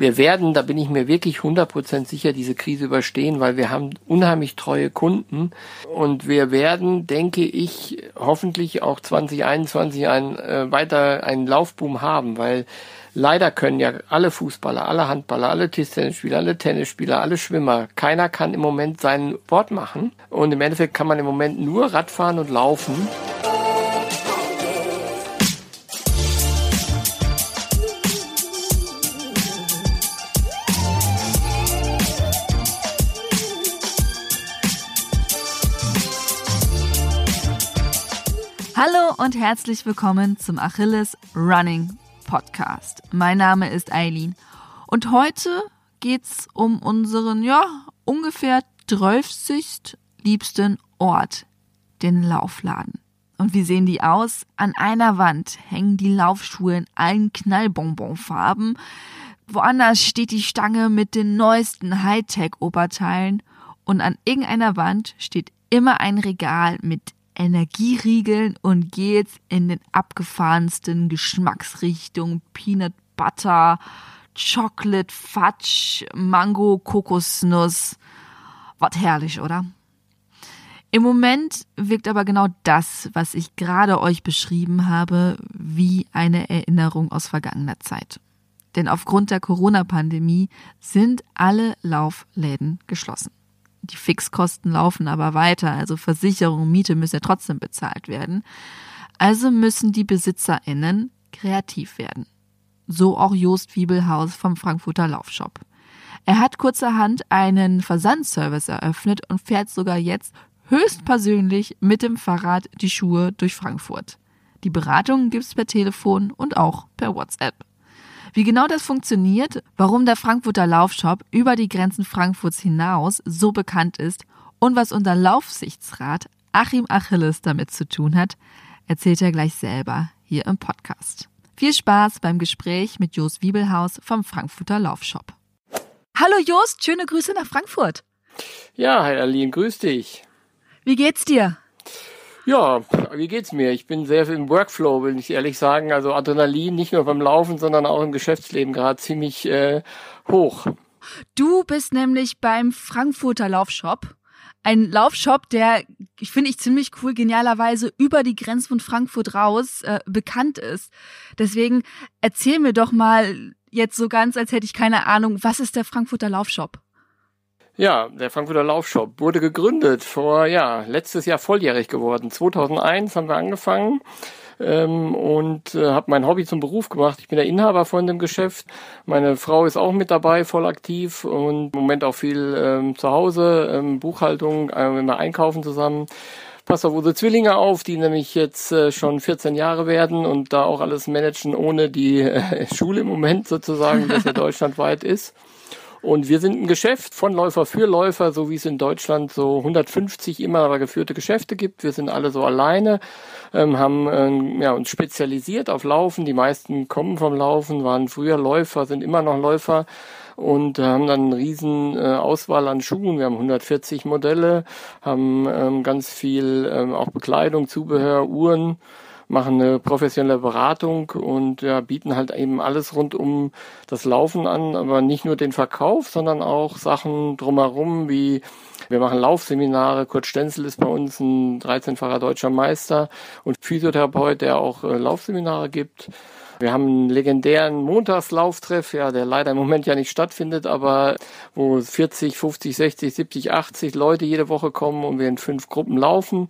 wir werden, da bin ich mir wirklich 100% sicher, diese Krise überstehen, weil wir haben unheimlich treue Kunden und wir werden, denke ich, hoffentlich auch 2021 ein, äh, weiter einen Laufboom haben, weil leider können ja alle Fußballer, alle Handballer, alle Tischtennisspieler, alle Tennisspieler, alle Schwimmer, keiner kann im Moment seinen Sport machen und im Endeffekt kann man im Moment nur Radfahren und laufen. Und herzlich willkommen zum Achilles Running Podcast. Mein Name ist Eileen und heute geht's um unseren, ja, ungefähr 30. liebsten Ort, den Laufladen. Und wie sehen die aus? An einer Wand hängen die Laufschuhe in allen Knallbonbonfarben. Woanders steht die Stange mit den neuesten Hightech-Oberteilen. Und an irgendeiner Wand steht immer ein Regal mit Energieriegeln und geht's in den abgefahrensten Geschmacksrichtungen. Peanut Butter, Chocolate, Fudge, Mango, Kokosnuss. Was herrlich, oder? Im Moment wirkt aber genau das, was ich gerade euch beschrieben habe, wie eine Erinnerung aus vergangener Zeit. Denn aufgrund der Corona-Pandemie sind alle Laufläden geschlossen. Die Fixkosten laufen aber weiter, also Versicherung, Miete müssen ja trotzdem bezahlt werden. Also müssen die BesitzerInnen kreativ werden. So auch Jost Wiebelhaus vom Frankfurter Laufshop. Er hat kurzerhand einen Versandservice eröffnet und fährt sogar jetzt höchstpersönlich mit dem Fahrrad die Schuhe durch Frankfurt. Die Beratung gibt's per Telefon und auch per WhatsApp. Wie genau das funktioniert, warum der Frankfurter Laufshop über die Grenzen Frankfurts hinaus so bekannt ist und was unser Laufsichtsrat Achim Achilles damit zu tun hat, erzählt er gleich selber hier im Podcast. Viel Spaß beim Gespräch mit Jost Wiebelhaus vom Frankfurter Laufshop. Hallo Jost, schöne Grüße nach Frankfurt. Ja, hi Aline, grüß dich. Wie geht's dir? Ja, wie geht's mir? Ich bin sehr im Workflow, will ich ehrlich sagen. Also Adrenalin nicht nur beim Laufen, sondern auch im Geschäftsleben gerade ziemlich äh, hoch. Du bist nämlich beim Frankfurter Laufshop. Ein Laufshop, der, ich finde ich ziemlich cool, genialerweise über die Grenzen von Frankfurt raus äh, bekannt ist. Deswegen erzähl mir doch mal jetzt so ganz, als hätte ich keine Ahnung, was ist der Frankfurter Laufshop? Ja, der Frankfurter Laufshop wurde gegründet vor, ja, letztes Jahr volljährig geworden. 2001 haben wir angefangen ähm, und äh, habe mein Hobby zum Beruf gemacht. Ich bin der Inhaber von dem Geschäft. Meine Frau ist auch mit dabei, voll aktiv und im Moment auch viel ähm, zu Hause, ähm, Buchhaltung, äh, wir einkaufen zusammen passe auf unsere Zwillinge auf, die nämlich jetzt äh, schon 14 Jahre werden und da auch alles managen ohne die äh, Schule im Moment sozusagen, das ja deutschlandweit ist. Und wir sind ein Geschäft von Läufer für Läufer, so wie es in Deutschland so 150 immer geführte Geschäfte gibt. Wir sind alle so alleine, ähm, haben ähm, ja, uns spezialisiert auf Laufen. Die meisten kommen vom Laufen, waren früher Läufer, sind immer noch Läufer und haben dann eine riesen äh, Auswahl an Schuhen. Wir haben 140 Modelle, haben ähm, ganz viel ähm, auch Bekleidung, Zubehör, Uhren machen eine professionelle Beratung und ja, bieten halt eben alles rund um das Laufen an, aber nicht nur den Verkauf, sondern auch Sachen drumherum, wie wir machen Laufseminare. Kurt Stenzel ist bei uns ein 13-facher deutscher Meister und Physiotherapeut, der auch äh, Laufseminare gibt. Wir haben einen legendären Montagslauftreff, ja, der leider im Moment ja nicht stattfindet, aber wo 40, 50, 60, 70, 80 Leute jede Woche kommen und wir in fünf Gruppen laufen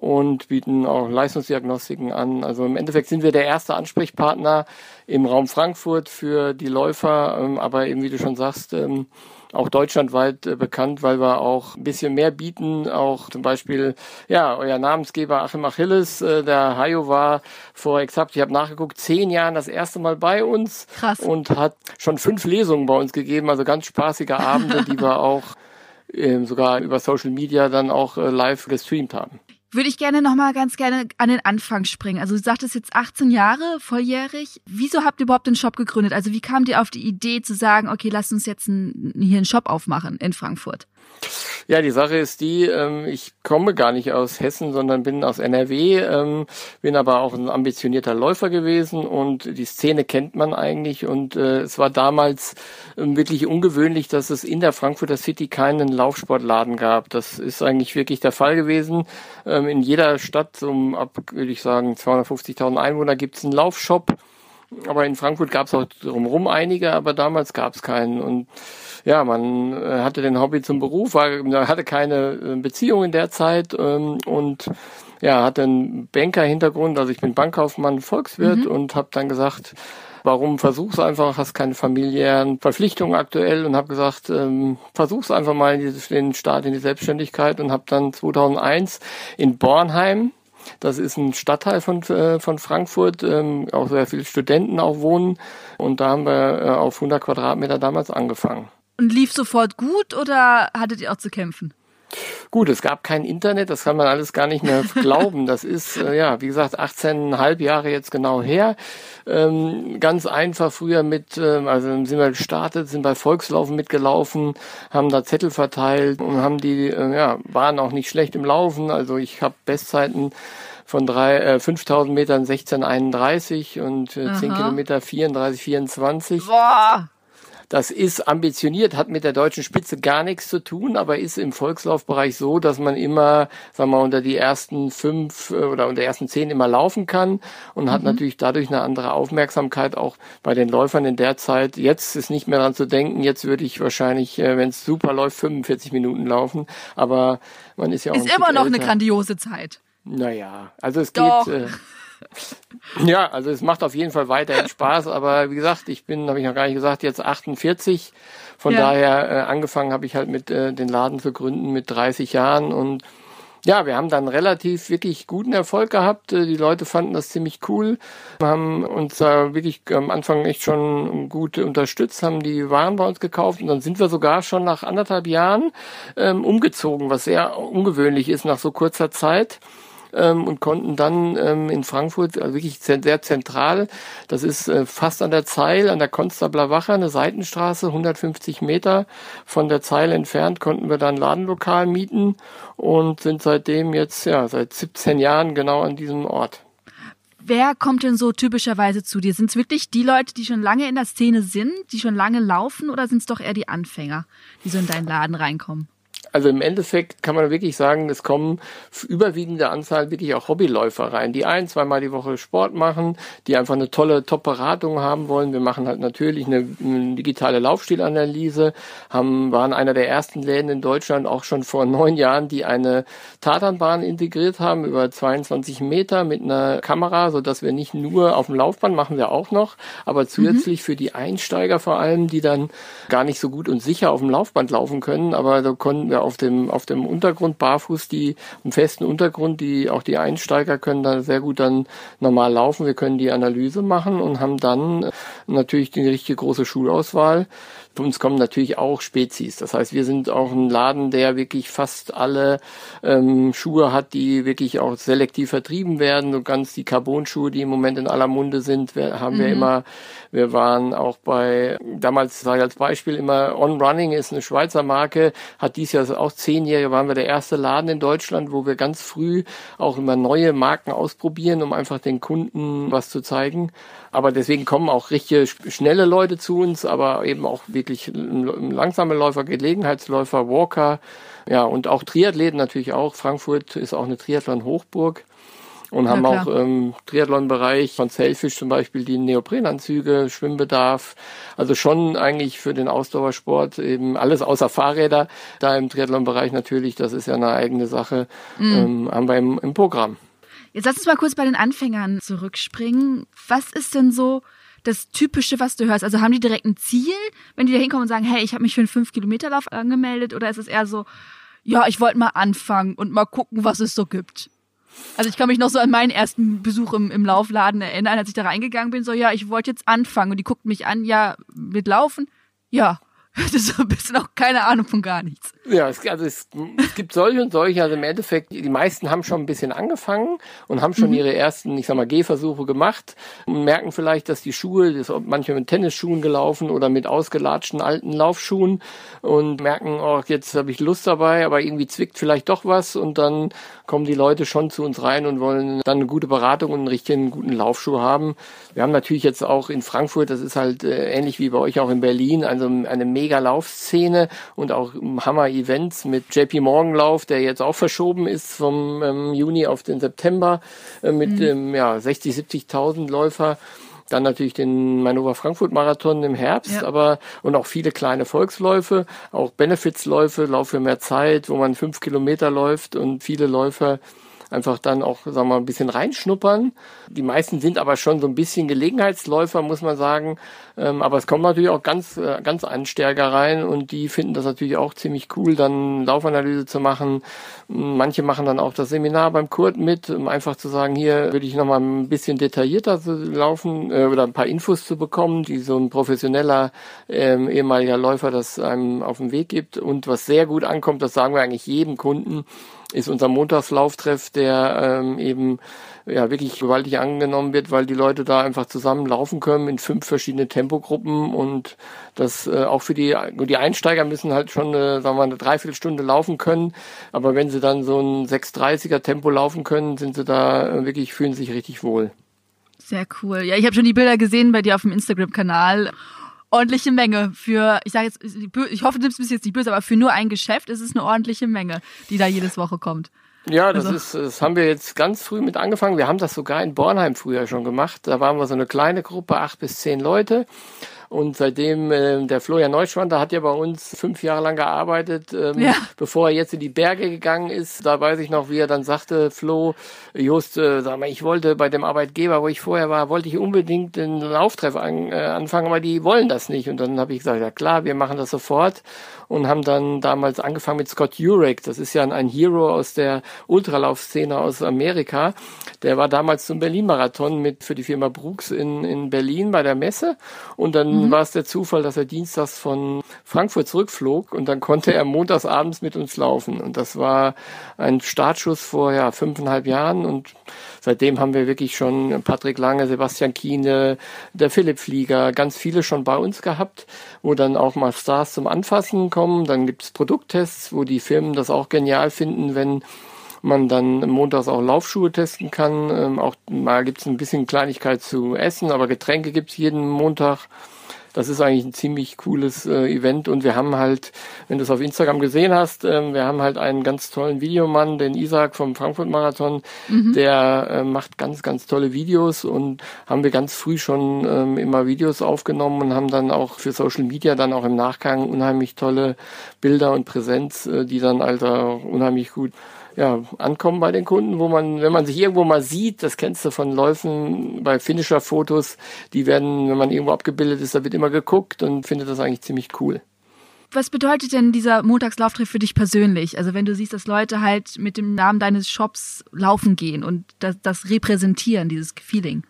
und bieten auch Leistungsdiagnostiken an. Also im Endeffekt sind wir der erste Ansprechpartner im Raum Frankfurt für die Läufer, ähm, aber eben wie du schon sagst, ähm, auch deutschlandweit äh, bekannt, weil wir auch ein bisschen mehr bieten. Auch zum Beispiel, ja, euer Namensgeber Achim Achilles, äh, der Hayo war vor exakt, ich habe nachgeguckt, zehn Jahren das erste Mal bei uns Krass. und hat schon fünf Lesungen bei uns gegeben, also ganz spaßige Abende, die wir auch äh, sogar über Social Media dann auch äh, live gestreamt haben würde ich gerne nochmal ganz gerne an den Anfang springen. Also du sagtest jetzt 18 Jahre, volljährig. Wieso habt ihr überhaupt den Shop gegründet? Also wie kamt ihr auf die Idee zu sagen, okay, lasst uns jetzt ein, hier einen Shop aufmachen in Frankfurt? Ja, die Sache ist die, ähm, ich komme gar nicht aus Hessen, sondern bin aus NRW, ähm, bin aber auch ein ambitionierter Läufer gewesen und die Szene kennt man eigentlich und äh, es war damals ähm, wirklich ungewöhnlich, dass es in der Frankfurter City keinen Laufsportladen gab. Das ist eigentlich wirklich der Fall gewesen. Ähm, in jeder Stadt, so ab, würde ich sagen, 250.000 Einwohner gibt es einen Laufshop. Aber in Frankfurt gab es auch drumherum einige, aber damals gab es keinen. Und ja, man äh, hatte den Hobby zum Beruf, war, hatte keine äh, Beziehung in der Zeit ähm, und ja, hatte einen Banker-Hintergrund, also ich bin Bankkaufmann, Volkswirt mhm. und habe dann gesagt, warum versuch's einfach, hast keine familiären Verpflichtungen aktuell und habe gesagt, ähm, versuch's einfach mal den Start in die Selbstständigkeit und habe dann 2001 in Bornheim das ist ein Stadtteil von, äh, von Frankfurt, ähm, auch sehr viele Studenten auch wohnen. Und da haben wir äh, auf 100 Quadratmeter damals angefangen. Und lief sofort gut oder hattet ihr auch zu kämpfen? Gut, es gab kein Internet, das kann man alles gar nicht mehr glauben. Das ist, äh, ja, wie gesagt, 18,5 Jahre jetzt genau her. Ähm, ganz einfach früher mit, äh, also sind wir gestartet, sind bei Volkslaufen mitgelaufen, haben da Zettel verteilt und haben die, äh, ja, waren auch nicht schlecht im Laufen. Also ich habe Bestzeiten von drei, äh, 5000 Metern 16,31 und äh, 10 Kilometer 34, 24. Boah! Das ist ambitioniert, hat mit der deutschen Spitze gar nichts zu tun, aber ist im Volkslaufbereich so, dass man immer, sagen wir mal, unter die ersten fünf äh, oder unter ersten zehn immer laufen kann und mhm. hat natürlich dadurch eine andere Aufmerksamkeit auch bei den Läufern in der Zeit. Jetzt ist nicht mehr dran zu denken, jetzt würde ich wahrscheinlich, äh, wenn es super läuft, 45 Minuten laufen, aber man ist ja auch. Ist immer noch älter. eine grandiose Zeit. Naja, also es Doch. geht. Äh, ja, also es macht auf jeden Fall weiterhin Spaß, aber wie gesagt, ich bin, habe ich noch gar nicht gesagt, jetzt 48. Von ja. daher äh, angefangen habe ich halt mit äh, den Laden zu gründen mit 30 Jahren und ja, wir haben dann relativ wirklich guten Erfolg gehabt. Äh, die Leute fanden das ziemlich cool, wir haben uns da wirklich am Anfang echt schon gut unterstützt, haben die Waren bei uns gekauft und dann sind wir sogar schon nach anderthalb Jahren ähm, umgezogen, was sehr ungewöhnlich ist nach so kurzer Zeit ähm, und konnten dann ähm, in Frankfurt, also wirklich sehr zentral, das ist äh, fast an der Zeil, an der Konstabler Wache, eine Seitenstraße, 150 Meter von der Zeil entfernt, konnten wir dann Ladenlokal mieten und sind seitdem jetzt, ja, seit 17 Jahren genau an diesem Ort. Wer kommt denn so typischerweise zu dir? Sind es wirklich die Leute, die schon lange in der Szene sind, die schon lange laufen, oder sind es doch eher die Anfänger, die so in deinen Laden reinkommen? Also im Endeffekt kann man wirklich sagen, es kommen überwiegende Anzahl wirklich auch Hobbyläufer rein, die ein, zweimal die Woche Sport machen, die einfach eine tolle Top-Beratung haben wollen. Wir machen halt natürlich eine, eine digitale Laufstilanalyse, haben, waren einer der ersten Läden in Deutschland auch schon vor neun Jahren, die eine Tatanbahn integriert haben über 22 Meter mit einer Kamera, so dass wir nicht nur auf dem Laufband machen wir auch noch, aber zusätzlich mhm. für die Einsteiger vor allem, die dann gar nicht so gut und sicher auf dem Laufband laufen können, aber da konnten wir auf dem, auf dem Untergrund barfuß, die, im festen Untergrund, die, auch die Einsteiger können da sehr gut dann normal laufen. Wir können die Analyse machen und haben dann äh, natürlich die richtige große Schulauswahl. Für uns kommen natürlich auch Spezies. Das heißt, wir sind auch ein Laden, der wirklich fast alle ähm, Schuhe hat, die wirklich auch selektiv vertrieben werden. So ganz die Carbon-Schuhe, die im Moment in aller Munde sind, wir, haben mhm. wir immer. Wir waren auch bei, damals sage ich als Beispiel immer, On Running ist eine Schweizer Marke, hat dies Jahr auch zehnjährige, waren wir der erste Laden in Deutschland, wo wir ganz früh auch immer neue Marken ausprobieren, um einfach den Kunden was zu zeigen. Aber deswegen kommen auch richtige schnelle Leute zu uns, aber eben auch wirklich langsame Läufer, Gelegenheitsläufer, Walker, ja, und auch Triathleten natürlich auch. Frankfurt ist auch eine Triathlon-Hochburg und haben auch im Triathlon-Bereich von Sailfish zum Beispiel die Neoprenanzüge, Schwimmbedarf. Also schon eigentlich für den Ausdauersport eben alles außer Fahrräder. Da im Triathlon-Bereich natürlich, das ist ja eine eigene Sache, mhm. ähm, haben wir im, im Programm. Jetzt lass uns mal kurz bei den Anfängern zurückspringen. Was ist denn so das Typische, was du hörst? Also haben die direkt ein Ziel, wenn die da hinkommen und sagen, hey, ich habe mich für einen 5-Kilometer-Lauf angemeldet? Oder ist es eher so, ja, ich wollte mal anfangen und mal gucken, was es so gibt? Also ich kann mich noch so an meinen ersten Besuch im, im Laufladen erinnern, als ich da reingegangen bin, so, ja, ich wollte jetzt anfangen. Und die guckten mich an, ja, mit Laufen? Ja. Ist so ein bisschen auch keine Ahnung von gar nichts. Ja, es, also es, es gibt solche und solche. Also im Endeffekt, die meisten haben schon ein bisschen angefangen und haben schon mhm. ihre ersten, ich sag mal, Gehversuche gemacht und merken vielleicht, dass die Schuhe, das ist manchmal mit Tennisschuhen gelaufen oder mit ausgelatschten alten Laufschuhen und merken, oh, jetzt habe ich Lust dabei, aber irgendwie zwickt vielleicht doch was und dann kommen die Leute schon zu uns rein und wollen dann eine gute Beratung und einen richtigen guten Laufschuh haben. Wir haben natürlich jetzt auch in Frankfurt, das ist halt äh, ähnlich wie bei euch auch in Berlin, also eine mega Laufszene und auch Hammer Events mit JP Morgan Lauf, der jetzt auch verschoben ist vom ähm, Juni auf den September äh, mit mhm. ähm, ja, 60, 70.000 Läufer. Dann natürlich den Manova Frankfurt Marathon im Herbst, ja. aber und auch viele kleine Volksläufe, auch Benefitsläufe, Lauf für mehr Zeit, wo man fünf Kilometer läuft und viele Läufer einfach dann auch, sagen wir mal, ein bisschen reinschnuppern. Die meisten sind aber schon so ein bisschen Gelegenheitsläufer, muss man sagen. Ähm, aber es kommen natürlich auch ganz, äh, ganz Anstärker rein und die finden das natürlich auch ziemlich cool, dann Laufanalyse zu machen. Manche machen dann auch das Seminar beim Kurt mit, um einfach zu sagen, hier würde ich nochmal ein bisschen detaillierter laufen äh, oder ein paar Infos zu bekommen, die so ein professioneller ähm, ehemaliger Läufer das einem auf den Weg gibt. Und was sehr gut ankommt, das sagen wir eigentlich jedem Kunden, ist unser Montagslauftreff, der ähm, eben ja wirklich gewaltig angenommen wird, weil die Leute da einfach zusammen laufen können in fünf verschiedene Tempogruppen und das äh, auch für die die Einsteiger müssen halt schon eine, sagen wir mal, eine Dreiviertelstunde laufen können, aber wenn sie dann so ein 6:30er Tempo laufen können, sind sie da äh, wirklich fühlen sich richtig wohl. Sehr cool. Ja, ich habe schon die Bilder gesehen bei dir auf dem Instagram-Kanal ordentliche Menge für, ich sage jetzt, ich hoffe, du nimmst es jetzt nicht böse, aber für nur ein Geschäft ist es eine ordentliche Menge, die da jedes Woche kommt. Ja, das also. ist, das haben wir jetzt ganz früh mit angefangen. Wir haben das sogar in Bornheim früher schon gemacht. Da waren wir so eine kleine Gruppe, acht bis zehn Leute. Und seitdem äh, der Florian Neuschwander hat ja bei uns fünf Jahre lang gearbeitet, ähm, ja. bevor er jetzt in die Berge gegangen ist. Da weiß ich noch, wie er dann sagte, Flo, Just, äh, sag mal, ich wollte bei dem Arbeitgeber, wo ich vorher war, wollte ich unbedingt den Lauftreff an, äh, anfangen, aber die wollen das nicht. Und dann habe ich gesagt, ja klar, wir machen das sofort und haben dann damals angefangen mit Scott Jurek. Das ist ja ein Hero aus der Ultralaufszene aus Amerika. Der war damals zum Berlin-Marathon mit für die Firma Brooks in, in Berlin bei der Messe. Und dann mhm. war es der Zufall, dass er dienstags von Frankfurt zurückflog und dann konnte er montags abends mit uns laufen. Und das war ein Startschuss vor ja, fünfeinhalb Jahren und seitdem haben wir wirklich schon Patrick Lange, Sebastian Kiene, der Philipp Flieger, ganz viele schon bei uns gehabt, wo dann auch mal Stars zum Anfassen kommen. Dann gibt es Produkttests, wo die Firmen das auch genial finden, wenn man dann montags auch Laufschuhe testen kann. Ähm, auch mal gibt es ein bisschen Kleinigkeit zu essen, aber Getränke gibt es jeden Montag. Das ist eigentlich ein ziemlich cooles äh, Event und wir haben halt, wenn du es auf Instagram gesehen hast, ähm, wir haben halt einen ganz tollen Videomann, den Isaac vom Frankfurt Marathon, mhm. der äh, macht ganz, ganz tolle Videos und haben wir ganz früh schon ähm, immer Videos aufgenommen und haben dann auch für Social Media dann auch im Nachgang unheimlich tolle Bilder und Präsenz, äh, die dann also unheimlich gut ja, ankommen bei den Kunden, wo man, wenn man sich irgendwo mal sieht, das kennst du von Läufen bei Finisher-Fotos, die werden, wenn man irgendwo abgebildet ist, da wird immer geguckt und findet das eigentlich ziemlich cool. Was bedeutet denn dieser Montagslauftreff für dich persönlich? Also wenn du siehst, dass Leute halt mit dem Namen deines Shops laufen gehen und das, das repräsentieren, dieses Feeling.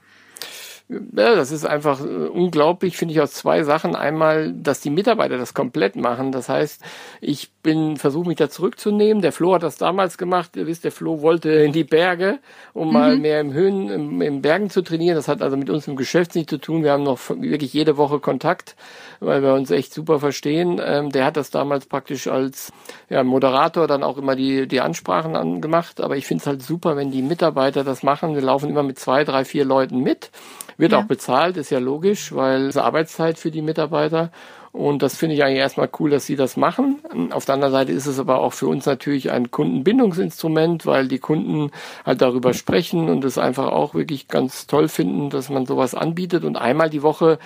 Ja, das ist einfach äh, unglaublich, finde ich aus zwei Sachen. Einmal, dass die Mitarbeiter das komplett machen. Das heißt, ich bin, versuche mich da zurückzunehmen. Der Flo hat das damals gemacht. Ihr wisst, der Flo wollte in die Berge, um mhm. mal mehr im Höhen, im, im, Bergen zu trainieren. Das hat also mit uns im Geschäft nichts zu tun. Wir haben noch wirklich jede Woche Kontakt, weil wir uns echt super verstehen. Ähm, der hat das damals praktisch als ja, Moderator dann auch immer die, die Ansprachen angemacht. Aber ich finde es halt super, wenn die Mitarbeiter das machen. Wir laufen immer mit zwei, drei, vier Leuten mit wird ja. auch bezahlt, ist ja logisch, weil es Arbeitszeit für die Mitarbeiter. Und das finde ich eigentlich erstmal cool, dass sie das machen. Auf der anderen Seite ist es aber auch für uns natürlich ein Kundenbindungsinstrument, weil die Kunden halt darüber sprechen und es einfach auch wirklich ganz toll finden, dass man sowas anbietet und einmal die Woche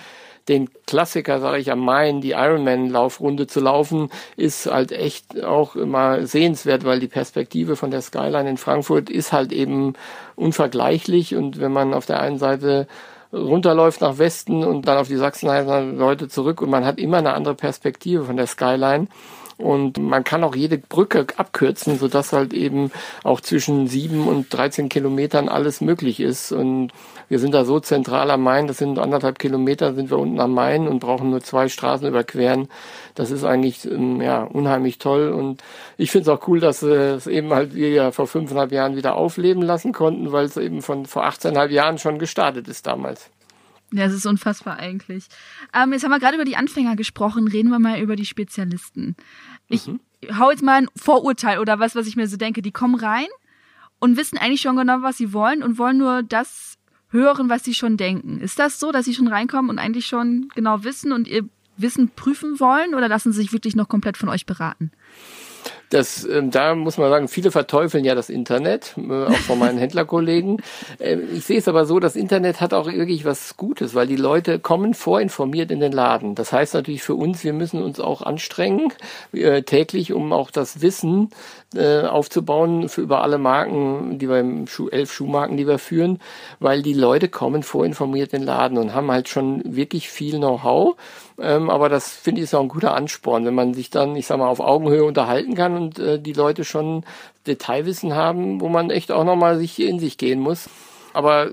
den Klassiker, sage ich am Main, die Ironman-Laufrunde zu laufen, ist halt echt auch immer sehenswert, weil die Perspektive von der Skyline in Frankfurt ist halt eben unvergleichlich und wenn man auf der einen Seite runterläuft nach Westen und dann auf die Sachsenheimer Leute zurück und man hat immer eine andere Perspektive von der Skyline. Und man kann auch jede Brücke abkürzen, sodass halt eben auch zwischen sieben und 13 Kilometern alles möglich ist. Und wir sind da so zentral am Main, das sind anderthalb Kilometer, sind wir unten am Main und brauchen nur zwei Straßen überqueren. Das ist eigentlich ähm, ja unheimlich toll und ich finde es auch cool, dass es eben halt wir ja vor fünfeinhalb Jahren wieder aufleben lassen konnten, weil es eben von vor 18,5 Jahren schon gestartet ist damals. Ja, es ist unfassbar eigentlich. Ähm, jetzt haben wir gerade über die Anfänger gesprochen, reden wir mal über die Spezialisten. Ich mhm. hau jetzt mal ein Vorurteil oder was, was ich mir so denke. Die kommen rein und wissen eigentlich schon genau, was sie wollen und wollen nur das hören, was sie schon denken. Ist das so, dass sie schon reinkommen und eigentlich schon genau wissen und ihr Wissen prüfen wollen oder lassen sie sich wirklich noch komplett von euch beraten? Das, äh, da muss man sagen, viele verteufeln ja das Internet, äh, auch von meinen Händlerkollegen. Äh, ich sehe es aber so, das Internet hat auch wirklich was Gutes, weil die Leute kommen vorinformiert in den Laden. Das heißt natürlich für uns, wir müssen uns auch anstrengen, äh, täglich, um auch das Wissen äh, aufzubauen für über alle Marken, die wir im Schuh, elf Schuhmarken, die wir führen, weil die Leute kommen vorinformiert in den Laden und haben halt schon wirklich viel Know-how. Ähm, aber das finde ich ist auch ein guter Ansporn, wenn man sich dann, ich sag mal, auf Augenhöhe unterhalten kann und äh, die Leute schon Detailwissen haben, wo man echt auch nochmal sich in sich gehen muss. Aber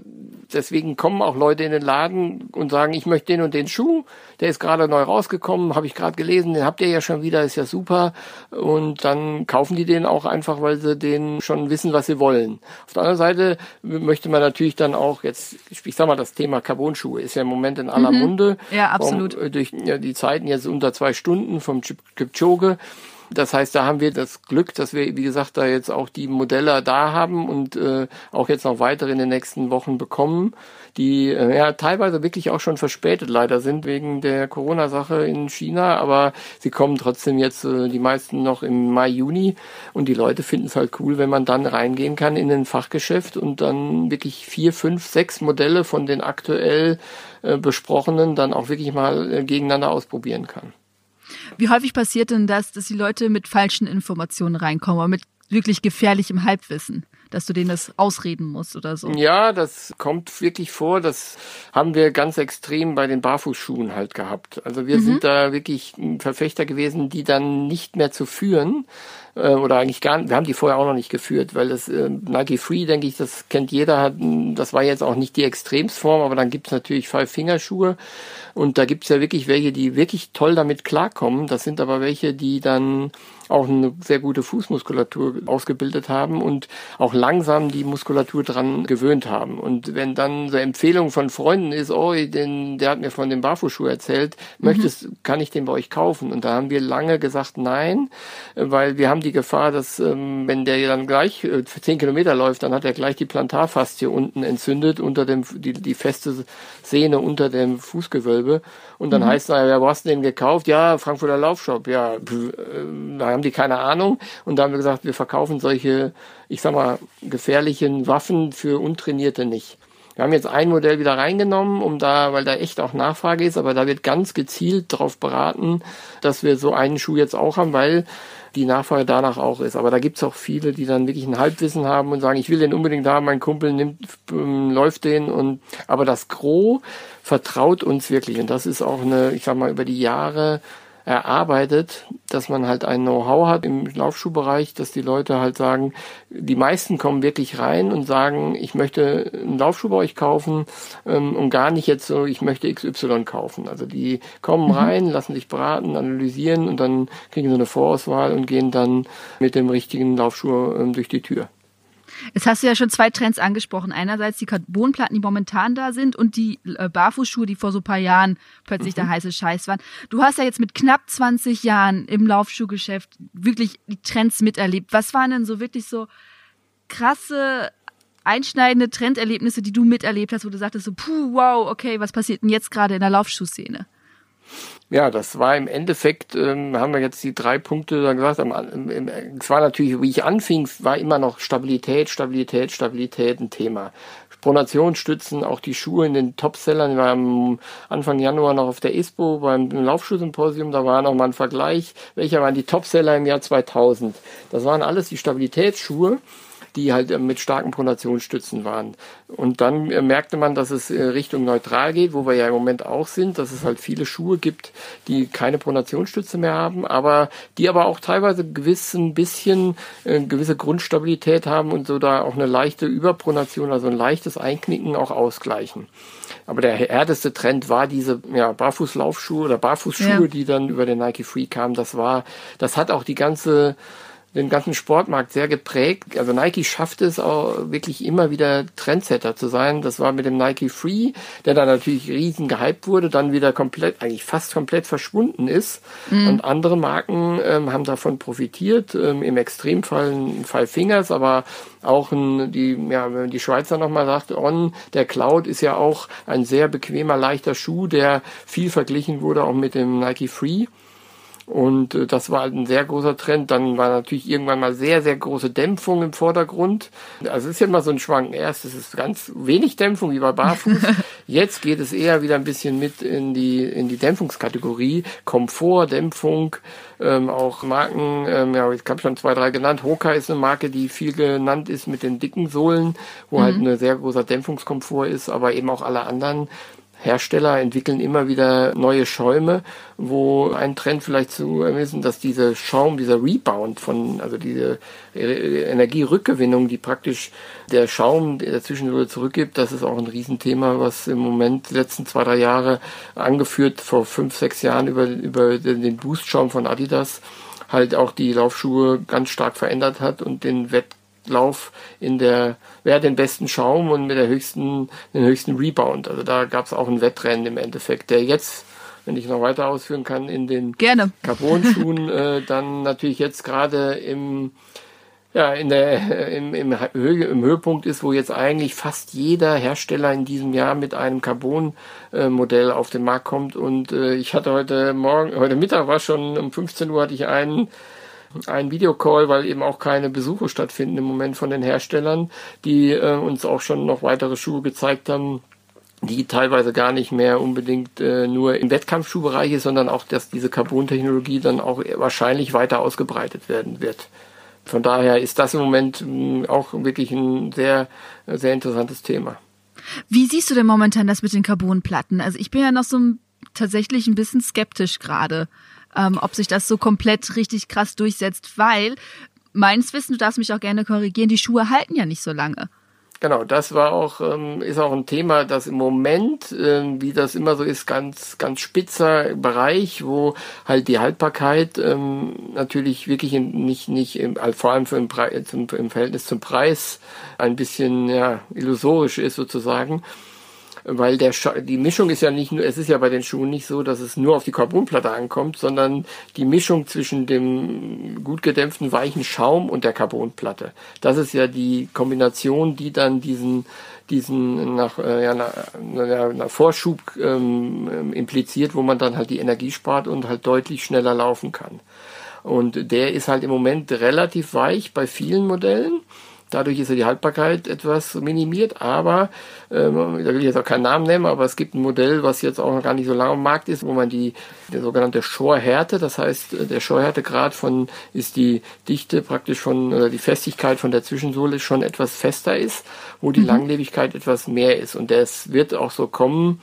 deswegen kommen auch Leute in den Laden und sagen, ich möchte den und den Schuh, der ist gerade neu rausgekommen, habe ich gerade gelesen, den habt ihr ja schon wieder, ist ja super. Und dann kaufen die den auch einfach, weil sie den schon wissen, was sie wollen. Auf der anderen Seite möchte man natürlich dann auch jetzt, ich sag mal, das Thema Carbon-Schuhe ist ja im Moment in aller mhm. Munde. Ja, absolut. Durch ja, die Zeiten jetzt unter zwei Stunden vom Kipchoge. Das heißt, da haben wir das Glück, dass wir, wie gesagt, da jetzt auch die Modelle da haben und äh, auch jetzt noch weitere in den nächsten Wochen bekommen, die äh, ja teilweise wirklich auch schon verspätet leider sind wegen der Corona-Sache in China, aber sie kommen trotzdem jetzt äh, die meisten noch im Mai, Juni und die Leute finden es halt cool, wenn man dann reingehen kann in ein Fachgeschäft und dann wirklich vier, fünf, sechs Modelle von den aktuell äh, besprochenen dann auch wirklich mal äh, gegeneinander ausprobieren kann. Wie häufig passiert denn das, dass die Leute mit falschen Informationen reinkommen oder mit wirklich gefährlichem Halbwissen? dass du denen das ausreden musst oder so. Ja, das kommt wirklich vor. Das haben wir ganz extrem bei den Barfußschuhen halt gehabt. Also wir mhm. sind da wirklich Verfechter gewesen, die dann nicht mehr zu führen äh, oder eigentlich gar nicht, wir haben die vorher auch noch nicht geführt, weil das äh, Nike Free, denke ich, das kennt jeder, das war jetzt auch nicht die Extremsform, aber dann gibt's natürlich Five-Finger-Schuhe und da gibt's ja wirklich welche, die wirklich toll damit klarkommen. Das sind aber welche, die dann auch eine sehr gute Fußmuskulatur ausgebildet haben und auch langsam die Muskulatur dran gewöhnt haben. Und wenn dann so Empfehlung von Freunden ist, oh, den, der hat mir von dem Barfußschuh erzählt, mhm. möchtest, kann ich den bei euch kaufen? Und da haben wir lange gesagt, nein, weil wir haben die Gefahr, dass ähm, wenn der dann gleich äh, zehn Kilometer läuft, dann hat er gleich die Plantarfaszie unten entzündet, unter dem, die, die feste Sehne unter dem Fußgewölbe. Und dann mhm. heißt es, ja, wo hast du den gekauft? Ja, Frankfurter Laufshop. Ja, äh, da haben die keine Ahnung. Und da haben wir gesagt, wir verkaufen solche, ich sag mal, gefährlichen Waffen für Untrainierte nicht. Wir haben jetzt ein Modell wieder reingenommen, um da, weil da echt auch Nachfrage ist, aber da wird ganz gezielt darauf beraten, dass wir so einen Schuh jetzt auch haben, weil die Nachfrage danach auch ist. Aber da gibt's auch viele, die dann wirklich ein Halbwissen haben und sagen, ich will den unbedingt haben, mein Kumpel nimmt, ähm, läuft den und aber das Gros vertraut uns wirklich. Und das ist auch eine, ich sag mal, über die Jahre erarbeitet, dass man halt ein Know-how hat im Laufschuhbereich, dass die Leute halt sagen, die meisten kommen wirklich rein und sagen, ich möchte einen Laufschuh bei euch kaufen ähm, und gar nicht jetzt so, ich möchte XY kaufen. Also die kommen mhm. rein, lassen sich beraten, analysieren und dann kriegen sie eine Vorauswahl und gehen dann mit dem richtigen Laufschuh ähm, durch die Tür. Jetzt hast du ja schon zwei Trends angesprochen. Einerseits die Carbonplatten, die momentan da sind und die äh, Barfußschuhe, die vor so ein paar Jahren plötzlich mhm. der heiße Scheiß waren. Du hast ja jetzt mit knapp 20 Jahren im Laufschuhgeschäft wirklich die Trends miterlebt. Was waren denn so wirklich so krasse einschneidende Trenderlebnisse, die du miterlebt hast, wo du sagtest so, puh, wow, okay, was passiert denn jetzt gerade in der Laufschuhszene? Ja, das war im Endeffekt, ähm, haben wir jetzt die drei Punkte da gesagt. Es war natürlich, wie ich anfing, war immer noch Stabilität, Stabilität, Stabilität ein Thema. Pronationsstützen, auch die Schuhe in den Topsellern. Wir waren Anfang Januar noch auf der ISPO beim Laufschuhsymposium, da war noch mal ein Vergleich, welcher waren die Topseller im Jahr 2000. Das waren alles die Stabilitätsschuhe. Die halt mit starken Pronationsstützen waren. Und dann merkte man, dass es Richtung neutral geht, wo wir ja im Moment auch sind, dass es halt viele Schuhe gibt, die keine Pronationsstütze mehr haben, aber die aber auch teilweise gewiss ein bisschen äh, gewisse Grundstabilität haben und so da auch eine leichte Überpronation, also ein leichtes Einknicken auch ausgleichen. Aber der härteste Trend war diese ja, Barfußlaufschuhe oder Barfußschuhe, ja. die dann über den Nike Free kamen. Das war, das hat auch die ganze den ganzen Sportmarkt sehr geprägt. Also Nike schafft es auch wirklich immer wieder Trendsetter zu sein. Das war mit dem Nike Free, der dann natürlich riesen gehypt wurde, dann wieder komplett, eigentlich fast komplett verschwunden ist. Mhm. Und andere Marken ähm, haben davon profitiert. Ähm, Im Extremfall ein Fall Fingers, aber auch ein, die, ja, wenn die Schweizer nochmal sagt, On, der Cloud ist ja auch ein sehr bequemer, leichter Schuh, der viel verglichen wurde auch mit dem Nike Free. Und äh, das war halt ein sehr großer Trend. Dann war natürlich irgendwann mal sehr, sehr große Dämpfung im Vordergrund. Also es ist ja immer so ein Schwanken. Erst ist es ganz wenig Dämpfung, wie bei Barfuß. Jetzt geht es eher wieder ein bisschen mit in die, in die Dämpfungskategorie. Komfort, Dämpfung, ähm, auch Marken, ähm, ja, ich habe schon zwei, drei genannt. Hoka ist eine Marke, die viel genannt ist mit den dicken Sohlen, wo halt mhm. halt ein sehr großer Dämpfungskomfort ist, aber eben auch alle anderen Hersteller entwickeln immer wieder neue Schäume, wo ein Trend vielleicht zu ermessen, dass dieser Schaum, dieser Rebound von, also diese Energierückgewinnung, die praktisch der Schaum der Zwischenhöhle zurückgibt, das ist auch ein Riesenthema, was im Moment die letzten zwei, drei Jahre angeführt, vor fünf, sechs Jahren über, über den Boost-Schaum von Adidas halt auch die Laufschuhe ganz stark verändert hat und den Wettbewerb Lauf in der, wer den besten Schaum und mit der höchsten, den höchsten Rebound. Also da gab es auch ein Wettrennen im Endeffekt, der jetzt, wenn ich noch weiter ausführen kann, in den Carbon-Schuhen äh, dann natürlich jetzt gerade im ja, in der, im, im, im Höhepunkt ist, wo jetzt eigentlich fast jeder Hersteller in diesem Jahr mit einem Carbon-Modell auf den Markt kommt. Und äh, ich hatte heute Morgen, heute Mittag war schon um 15 Uhr hatte ich einen einen Videocall, weil eben auch keine Besuche stattfinden im Moment von den Herstellern, die äh, uns auch schon noch weitere Schuhe gezeigt haben, die teilweise gar nicht mehr unbedingt äh, nur im Wettkampfschuhbereich ist, sondern auch, dass diese Carbon-Technologie dann auch wahrscheinlich weiter ausgebreitet werden wird. Von daher ist das im Moment mh, auch wirklich ein sehr, sehr interessantes Thema. Wie siehst du denn momentan das mit den Carbonplatten? Also ich bin ja noch so tatsächlich ein bisschen skeptisch gerade ähm, ob sich das so komplett richtig krass durchsetzt, weil meins Wissen, du darfst mich auch gerne korrigieren, die Schuhe halten ja nicht so lange. Genau, das war auch, ähm, ist auch ein Thema, das im Moment, ähm, wie das immer so ist, ganz, ganz spitzer Bereich, wo halt die Haltbarkeit ähm, natürlich wirklich in, nicht, nicht im, also vor allem für im, Pre zum, im Verhältnis zum Preis ein bisschen ja, illusorisch ist sozusagen weil der Scha die Mischung ist ja nicht nur, es ist ja bei den Schuhen nicht so, dass es nur auf die Carbonplatte ankommt, sondern die Mischung zwischen dem gut gedämpften weichen Schaum und der Carbonplatte. Das ist ja die Kombination, die dann diesen diesen nach, äh, ja, nach, nach Vorschub ähm, impliziert, wo man dann halt die Energie spart und halt deutlich schneller laufen kann. Und der ist halt im Moment relativ weich bei vielen Modellen. Dadurch ist ja die Haltbarkeit etwas minimiert, aber ähm, da will ich jetzt auch keinen Namen nennen, aber es gibt ein Modell, was jetzt auch noch gar nicht so lange am Markt ist, wo man die, die sogenannte Shore-Härte, das heißt, äh, der Shore-Härtegrad von, ist die Dichte praktisch von, oder die Festigkeit von der Zwischensohle schon etwas fester ist, wo die mhm. Langlebigkeit etwas mehr ist. Und das wird auch so kommen,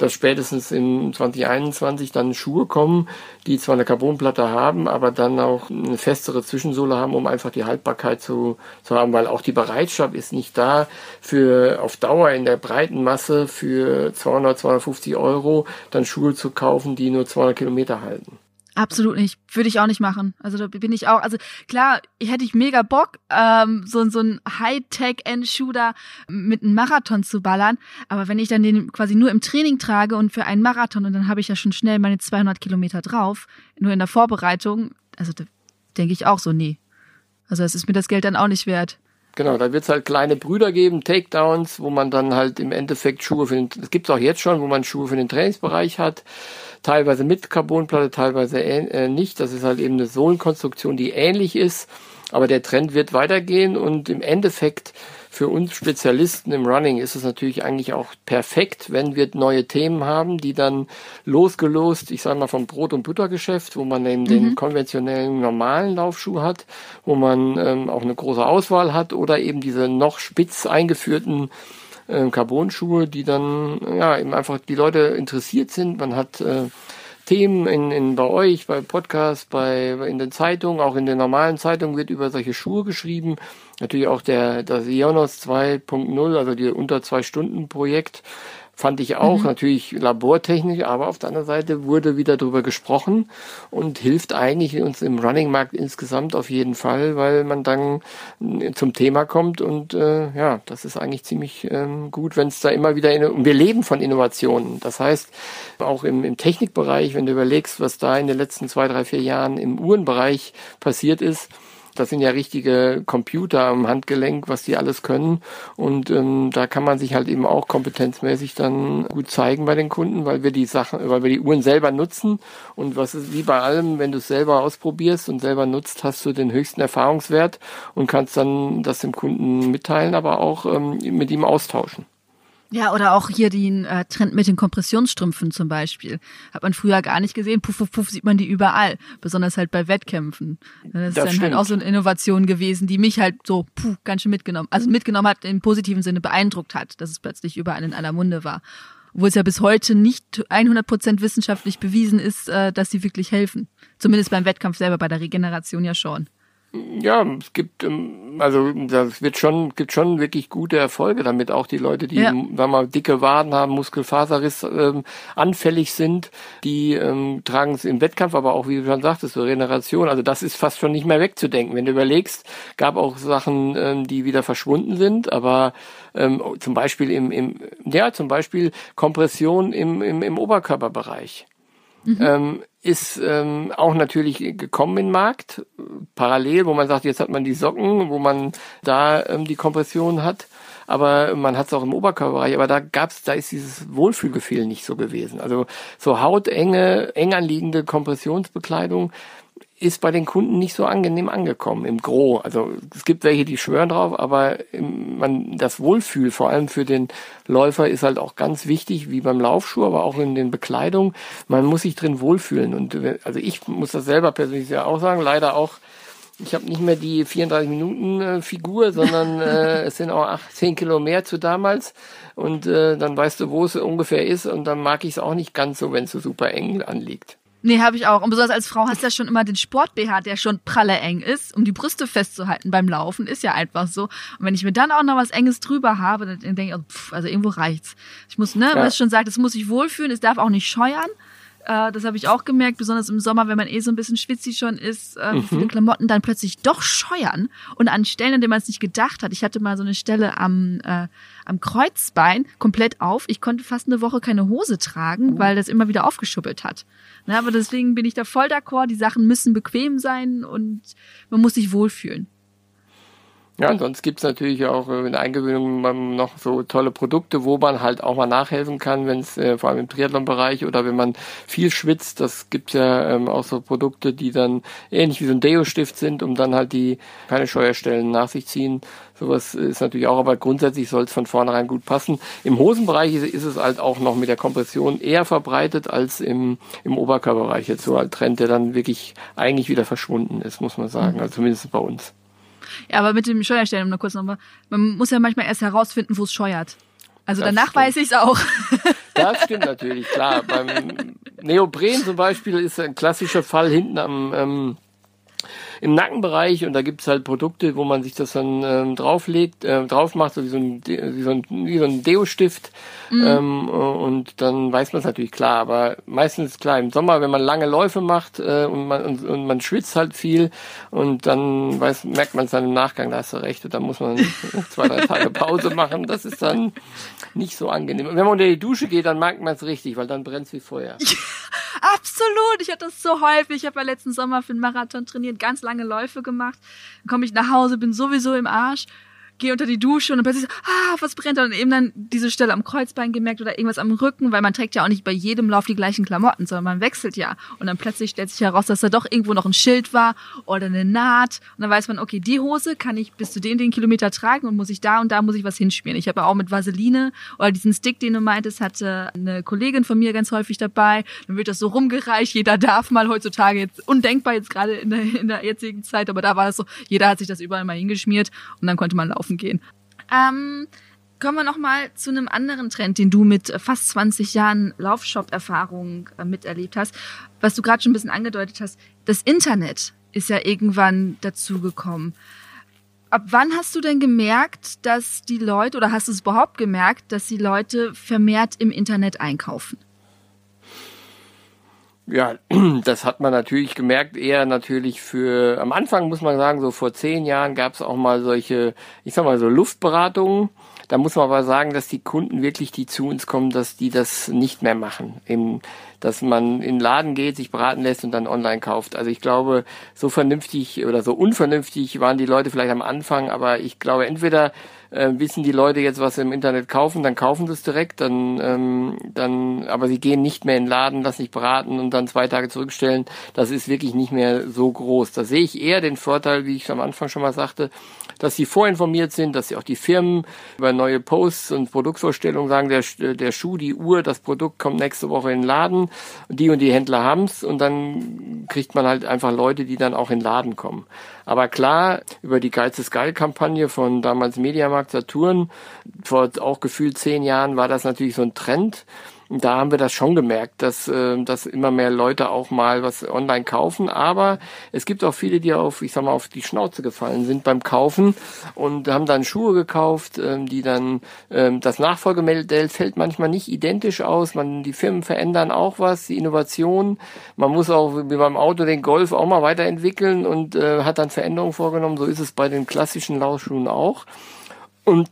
dass spätestens in 2021 dann Schuhe kommen, die zwar eine Carbonplatte haben, aber dann auch eine festere Zwischensohle haben, um einfach die Haltbarkeit zu, zu haben, weil auch die Bereitschaft ist nicht da für auf Dauer in der breiten Masse für 200, 250 Euro dann Schuhe zu kaufen, die nur 200 Kilometer halten. Absolut nicht. Würde ich auch nicht machen. Also da bin ich auch, also klar, hätte ich mega Bock, ähm, so, so ein High-Tech-End-Shooter mit einem Marathon zu ballern. Aber wenn ich dann den quasi nur im Training trage und für einen Marathon und dann habe ich ja schon schnell meine 200 Kilometer drauf, nur in der Vorbereitung, also da denke ich auch so, nee. Also es ist mir das Geld dann auch nicht wert. Genau, da wird es halt kleine Brüder geben, Takedowns, wo man dann halt im Endeffekt Schuhe für den, das gibt's auch jetzt schon, wo man Schuhe für den Trainingsbereich hat teilweise mit Carbonplatte, teilweise äh, nicht. Das ist halt eben eine Sohlenkonstruktion, die ähnlich ist, aber der Trend wird weitergehen und im Endeffekt für uns Spezialisten im Running ist es natürlich eigentlich auch perfekt, wenn wir neue Themen haben, die dann losgelost, ich sage mal vom Brot- und Buttergeschäft, wo man eben mhm. den konventionellen normalen Laufschuh hat, wo man ähm, auch eine große Auswahl hat oder eben diese noch spitz eingeführten äh, Carbon-Schuhe, die dann ja eben einfach die Leute interessiert sind. Man hat äh, Themen in, in bei euch, bei Podcasts, bei in den Zeitungen, auch in den normalen Zeitungen wird über solche Schuhe geschrieben. Natürlich auch der das Ionos 2.0, also die unter zwei Stunden Projekt fand ich auch mhm. natürlich labortechnisch, aber auf der anderen Seite wurde wieder darüber gesprochen und hilft eigentlich uns im Running-Markt insgesamt auf jeden Fall, weil man dann zum Thema kommt und äh, ja, das ist eigentlich ziemlich ähm, gut, wenn es da immer wieder, in, wir leben von Innovationen. Das heißt, auch im, im Technikbereich, wenn du überlegst, was da in den letzten zwei, drei, vier Jahren im Uhrenbereich passiert ist, das sind ja richtige Computer am Handgelenk, was die alles können. Und ähm, da kann man sich halt eben auch kompetenzmäßig dann gut zeigen bei den Kunden, weil wir die Sachen, weil wir die Uhren selber nutzen. Und was ist wie bei allem, wenn du es selber ausprobierst und selber nutzt, hast du den höchsten Erfahrungswert und kannst dann das dem Kunden mitteilen, aber auch ähm, mit ihm austauschen. Ja, oder auch hier den äh, Trend mit den Kompressionsstrümpfen zum Beispiel. Hat man früher gar nicht gesehen. Puff, puff, puff sieht man die überall. Besonders halt bei Wettkämpfen. Das, das ist dann stimmt. halt auch so eine Innovation gewesen, die mich halt so puh, ganz schön mitgenommen, also mitgenommen hat, im positiven Sinne beeindruckt hat, dass es plötzlich überall in aller Munde war. Obwohl es ja bis heute nicht 100 Prozent wissenschaftlich bewiesen ist, äh, dass sie wirklich helfen. Zumindest beim Wettkampf selber, bei der Regeneration ja schon. Ja, es gibt, ähm, also das wird schon, gibt schon wirklich gute Erfolge damit. Auch die Leute, die, ja. sagen wir mal, dicke Waden haben, Muskelfaserriss ähm, anfällig sind, die ähm, tragen es im Wettkampf, aber auch, wie du schon sagtest, so Regeneration. Also das ist fast schon nicht mehr wegzudenken. Wenn du überlegst, gab auch Sachen, ähm, die wieder verschwunden sind, aber ähm, zum Beispiel im, im, ja, zum Beispiel Kompression im, im, im Oberkörperbereich. Mhm. Ähm, ist ähm, auch natürlich gekommen in Markt, parallel, wo man sagt, jetzt hat man die Socken, wo man da ähm, die Kompression hat, aber man hat es auch im Oberkörperbereich, aber da gab's, da ist dieses Wohlfühlgefühl nicht so gewesen. Also so hautenge, eng anliegende Kompressionsbekleidung ist bei den Kunden nicht so angenehm angekommen im Gro. Also es gibt welche, die schwören drauf, aber man, das Wohlfühl, vor allem für den Läufer, ist halt auch ganz wichtig, wie beim Laufschuh, aber auch in den Bekleidungen. Man muss sich drin wohlfühlen. Und also ich muss das selber persönlich ja auch sagen, leider auch ich habe nicht mehr die 34 Minuten äh, Figur, sondern äh, es sind auch 8, 10 Kilo mehr zu damals. Und äh, dann weißt du, wo es ungefähr ist. Und dann mag ich es auch nicht ganz so, wenn es so super eng anliegt. Nee, habe ich auch. Und besonders als Frau hast du ja schon immer den Sport-BH, der schon pralle eng ist, um die Brüste festzuhalten beim Laufen. Ist ja einfach so. Und wenn ich mir dann auch noch was Enges drüber habe, dann denke ich, oh, pff, also irgendwo reicht's. Ich muss, ne, ja. was schon sagt, es muss sich wohlfühlen, es darf auch nicht scheuern. Äh, das habe ich auch gemerkt, besonders im Sommer, wenn man eh so ein bisschen schwitzig schon ist, äh, mhm. viele Klamotten dann plötzlich doch scheuern und an Stellen, an denen man es nicht gedacht hat. Ich hatte mal so eine Stelle am, äh, am Kreuzbein komplett auf. Ich konnte fast eine Woche keine Hose tragen, mhm. weil das immer wieder aufgeschubbelt hat. Na, aber deswegen bin ich da voll d'accord. Die Sachen müssen bequem sein und man muss sich wohlfühlen. Ja, sonst gibt's natürlich auch äh, in der Eingewöhnung noch so tolle Produkte, wo man halt auch mal nachhelfen kann, wenn es äh, vor allem im Triathlon-Bereich oder wenn man viel schwitzt, das gibt ja ähm, auch so Produkte, die dann ähnlich wie so ein Deo-Stift sind, um dann halt die keine Scheuerstellen nach sich ziehen. Sowas ist natürlich auch, aber grundsätzlich soll es von vornherein gut passen. Im Hosenbereich ist, ist, es halt auch noch mit der Kompression eher verbreitet als im, im Oberkörperbereich. Jetzt so ein Trend, der dann wirklich eigentlich wieder verschwunden ist, muss man sagen. Mhm. Also zumindest bei uns. Ja, aber mit dem Steuerstellen, um noch kurz nochmal, man muss ja manchmal erst herausfinden, wo es scheuert. Also das danach stimmt. weiß ich es auch. Das stimmt natürlich, klar. Beim Neopren zum Beispiel ist ein klassischer Fall hinten am ähm, im Nackenbereich und da gibt's halt Produkte, wo man sich das dann ähm, drauflegt, äh, drauf macht, so wie so ein, wie so ein, wie so ein Deo-Stift. Mhm. Ähm, und dann weiß man es natürlich klar. Aber meistens klar, im Sommer, wenn man lange Läufe macht äh, und, man, und, und man schwitzt halt viel und dann weiß, merkt man es dann im Nachgang, da hast du recht, und dann muss man zwei, drei Tage Pause machen. Das ist dann nicht so angenehm. Und wenn man unter die Dusche geht, dann merkt man es richtig, weil dann brennt's wie Feuer. Absolut, ich hatte das so häufig. Ich habe ja letzten Sommer für einen Marathon trainiert, ganz lange Läufe gemacht. Dann komme ich nach Hause, bin sowieso im Arsch gehe unter die Dusche und dann plötzlich ah, was brennt da? Und eben dann diese Stelle am Kreuzbein gemerkt oder irgendwas am Rücken, weil man trägt ja auch nicht bei jedem Lauf die gleichen Klamotten, sondern man wechselt ja. Und dann plötzlich stellt sich heraus, dass da doch irgendwo noch ein Schild war oder eine Naht. Und dann weiß man, okay, die Hose kann ich bis zu den, den Kilometer tragen und muss ich da und da muss ich was hinspielen. Ich habe auch mit Vaseline oder diesen Stick, den du meintest, hatte eine Kollegin von mir ganz häufig dabei. Dann wird das so rumgereicht. Jeder darf mal heutzutage jetzt undenkbar jetzt gerade in der, in der jetzigen Zeit, aber da war das so, jeder hat sich das überall mal hingeschmiert und dann konnte man laufen gehen. Ähm, kommen wir nochmal zu einem anderen Trend, den du mit fast 20 Jahren Laufshop-Erfahrung äh, miterlebt hast, was du gerade schon ein bisschen angedeutet hast. Das Internet ist ja irgendwann dazugekommen. Ab wann hast du denn gemerkt, dass die Leute, oder hast du es überhaupt gemerkt, dass die Leute vermehrt im Internet einkaufen? Ja, das hat man natürlich gemerkt, eher natürlich für, am Anfang muss man sagen, so vor zehn Jahren gab es auch mal solche, ich sag mal so Luftberatungen. Da muss man aber sagen, dass die Kunden wirklich, die zu uns kommen, dass die das nicht mehr machen. Eben, dass man in den Laden geht, sich beraten lässt und dann online kauft. Also ich glaube, so vernünftig oder so unvernünftig waren die Leute vielleicht am Anfang, aber ich glaube, entweder äh, wissen die Leute jetzt, was sie im Internet kaufen, dann kaufen sie es direkt, dann, ähm, dann, aber sie gehen nicht mehr in den Laden, lassen sich beraten und dann zwei Tage zurückstellen. Das ist wirklich nicht mehr so groß. Da sehe ich eher den Vorteil, wie ich am Anfang schon mal sagte, dass sie vorinformiert sind, dass sie auch die Firmen über neue Posts und Produktvorstellungen sagen, der, der Schuh, die Uhr, das Produkt kommt nächste Woche in den Laden, die und die Händler haben's und dann kriegt man halt einfach Leute, die dann auch in den Laden kommen. Aber klar, über die Geiz ist geil Kampagne von damals Mediamarkt Saturn, vor auch gefühlt zehn Jahren war das natürlich so ein Trend da haben wir das schon gemerkt, dass, äh, dass immer mehr Leute auch mal was online kaufen. Aber es gibt auch viele, die auf, ich sag mal, auf die Schnauze gefallen sind beim Kaufen und haben dann Schuhe gekauft, ähm, die dann, ähm, das Nachfolgemodell fällt manchmal nicht identisch aus. Man, die Firmen verändern auch was, die Innovation. Man muss auch wie beim Auto den Golf auch mal weiterentwickeln und äh, hat dann Veränderungen vorgenommen. So ist es bei den klassischen Laufschuhen auch. Und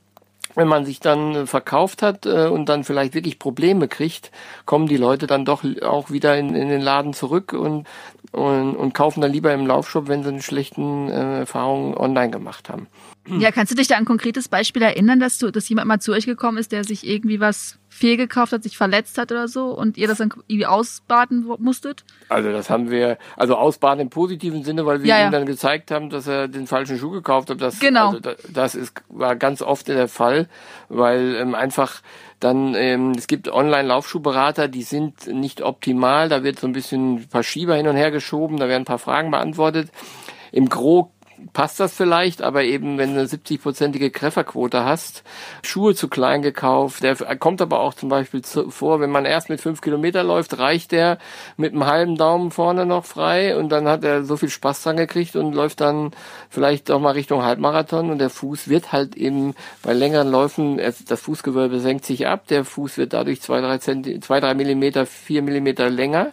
wenn man sich dann äh, verkauft hat äh, und dann vielleicht wirklich Probleme kriegt, kommen die Leute dann doch auch wieder in, in den Laden zurück und, und, und kaufen dann lieber im Laufshop, wenn sie eine schlechten äh, Erfahrungen online gemacht haben. Ja, kannst du dich da an ein konkretes Beispiel erinnern, dass du, dass jemand mal zu euch gekommen ist, der sich irgendwie was fehlgekauft hat, sich verletzt hat oder so und ihr das dann irgendwie ausbaden musstet? Also das haben wir, also ausbaden im positiven Sinne, weil wir ja, ihm dann gezeigt haben, dass er den falschen Schuh gekauft hat. Das, genau. Also das ist, war ganz oft der Fall, weil ähm, einfach dann, ähm, es gibt Online-Laufschuhberater, die sind nicht optimal, da wird so ein bisschen ein paar Schieber hin und her geschoben, da werden ein paar Fragen beantwortet. Im Gro passt das vielleicht, aber eben wenn du eine 70-prozentige Trefferquote hast, Schuhe zu klein gekauft, der kommt aber auch zum Beispiel zu, vor, wenn man erst mit fünf Kilometer läuft, reicht der mit einem halben Daumen vorne noch frei und dann hat er so viel Spaß dran gekriegt und läuft dann vielleicht auch mal Richtung Halbmarathon und der Fuß wird halt eben bei längeren Läufen, das Fußgewölbe senkt sich ab, der Fuß wird dadurch zwei, drei, Zenti zwei, drei Millimeter, vier Millimeter länger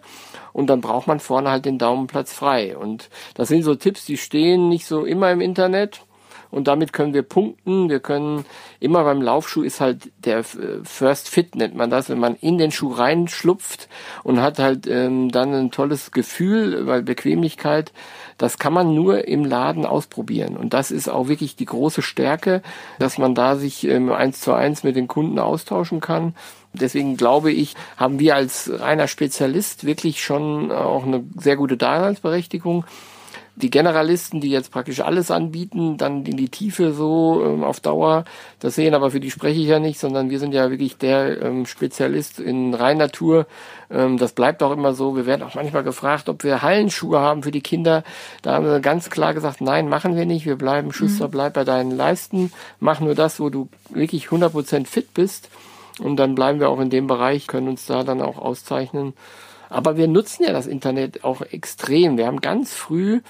und dann braucht man vorne halt den Daumenplatz frei. Und das sind so Tipps, die stehen nicht so immer im Internet. Und damit können wir punkten. Wir können immer beim Laufschuh ist halt der äh, First Fit nennt man das, wenn man in den Schuh reinschlupft und hat halt ähm, dann ein tolles Gefühl, weil Bequemlichkeit, das kann man nur im Laden ausprobieren. Und das ist auch wirklich die große Stärke, dass man da sich ähm, eins zu eins mit den Kunden austauschen kann Deswegen glaube ich, haben wir als reiner Spezialist wirklich schon auch eine sehr gute Daseinsberechtigung. Die Generalisten, die jetzt praktisch alles anbieten, dann in die Tiefe so ähm, auf Dauer, das sehen aber für die spreche ich ja nicht, sondern wir sind ja wirklich der ähm, Spezialist in Reinnatur. Ähm, das bleibt auch immer so. Wir werden auch manchmal gefragt, ob wir Hallenschuhe haben für die Kinder. Da haben wir ganz klar gesagt, nein, machen wir nicht. Wir bleiben, Schuster, mhm. bleib bei deinen Leisten. Mach nur das, wo du wirklich 100% fit bist. Und dann bleiben wir auch in dem Bereich, können uns da dann auch auszeichnen. Aber wir nutzen ja das Internet auch extrem. Wir haben ganz früh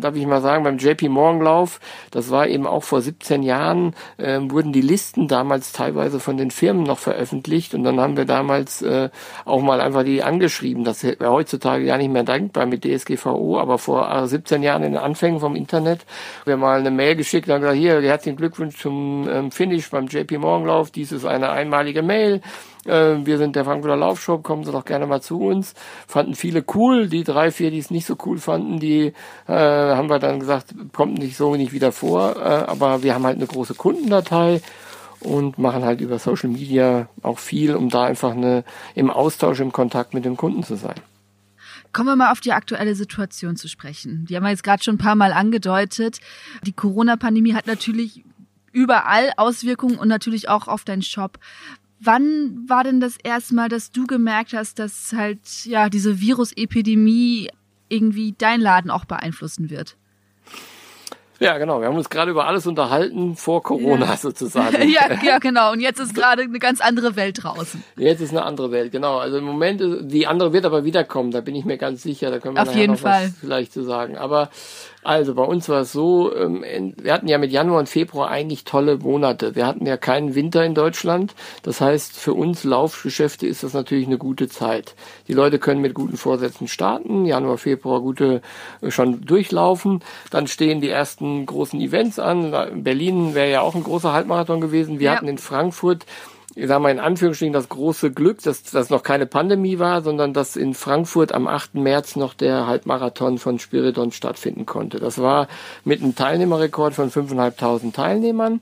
darf ich mal sagen, beim JP Morgan Lauf, das war eben auch vor 17 Jahren, äh, wurden die Listen damals teilweise von den Firmen noch veröffentlicht und dann haben wir damals äh, auch mal einfach die angeschrieben. Das wäre heutzutage ja nicht mehr dankbar mit DSGVO, aber vor 17 Jahren in den Anfängen vom Internet, wir mal eine Mail geschickt und gesagt, hier, herzlichen Glückwunsch zum ähm, Finish beim JP Morgan Lauf, dies ist eine einmalige Mail Äh, wir sind der Frankfurter Laufshop, kommen Sie doch gerne mal zu uns. Fanden viele cool, die drei, vier, die es nicht so cool fanden, die äh, haben wir dann gesagt, kommt nicht so nicht wieder vor. Äh, aber wir haben halt eine große Kundendatei und machen halt über Social Media auch viel, um da einfach eine, im Austausch, im Kontakt mit dem Kunden zu sein. Kommen wir mal auf die aktuelle Situation zu sprechen. Die haben wir jetzt gerade schon ein paar Mal angedeutet. Die Corona-Pandemie hat natürlich überall Auswirkungen und natürlich auch auf deinen Shop. Wann war denn das erste Mal, dass du gemerkt hast, dass halt ja diese Virusepidemie irgendwie dein Laden auch beeinflussen wird? Ja, genau. Wir haben uns gerade über alles unterhalten vor Corona ja. sozusagen. ja, ja, genau. Und jetzt ist gerade eine ganz andere Welt draußen. Jetzt ist eine andere Welt, genau. Also im Moment, die andere wird aber wiederkommen, da bin ich mir ganz sicher. Da können wir Auf jeden noch Fall. was vielleicht zu sagen. Aber also bei uns war es so, ähm, wir hatten ja mit Januar und Februar eigentlich tolle Monate. Wir hatten ja keinen Winter in Deutschland. Das heißt, für uns Laufgeschäfte ist das natürlich eine gute Zeit. Die Leute können mit guten Vorsätzen starten, Januar, Februar gute äh, schon durchlaufen. Dann stehen die ersten großen Events an. Berlin wäre ja auch ein großer Halbmarathon gewesen. Wir Ja. hatten in Frankfurt ich sage mal in Anführungsstrichen das große Glück, dass das noch keine Pandemie war, sondern dass in Frankfurt am 8. März noch der Halbmarathon von Spiridon stattfinden konnte. Das war mit einem Teilnehmerrekord von 5.500 Teilnehmern.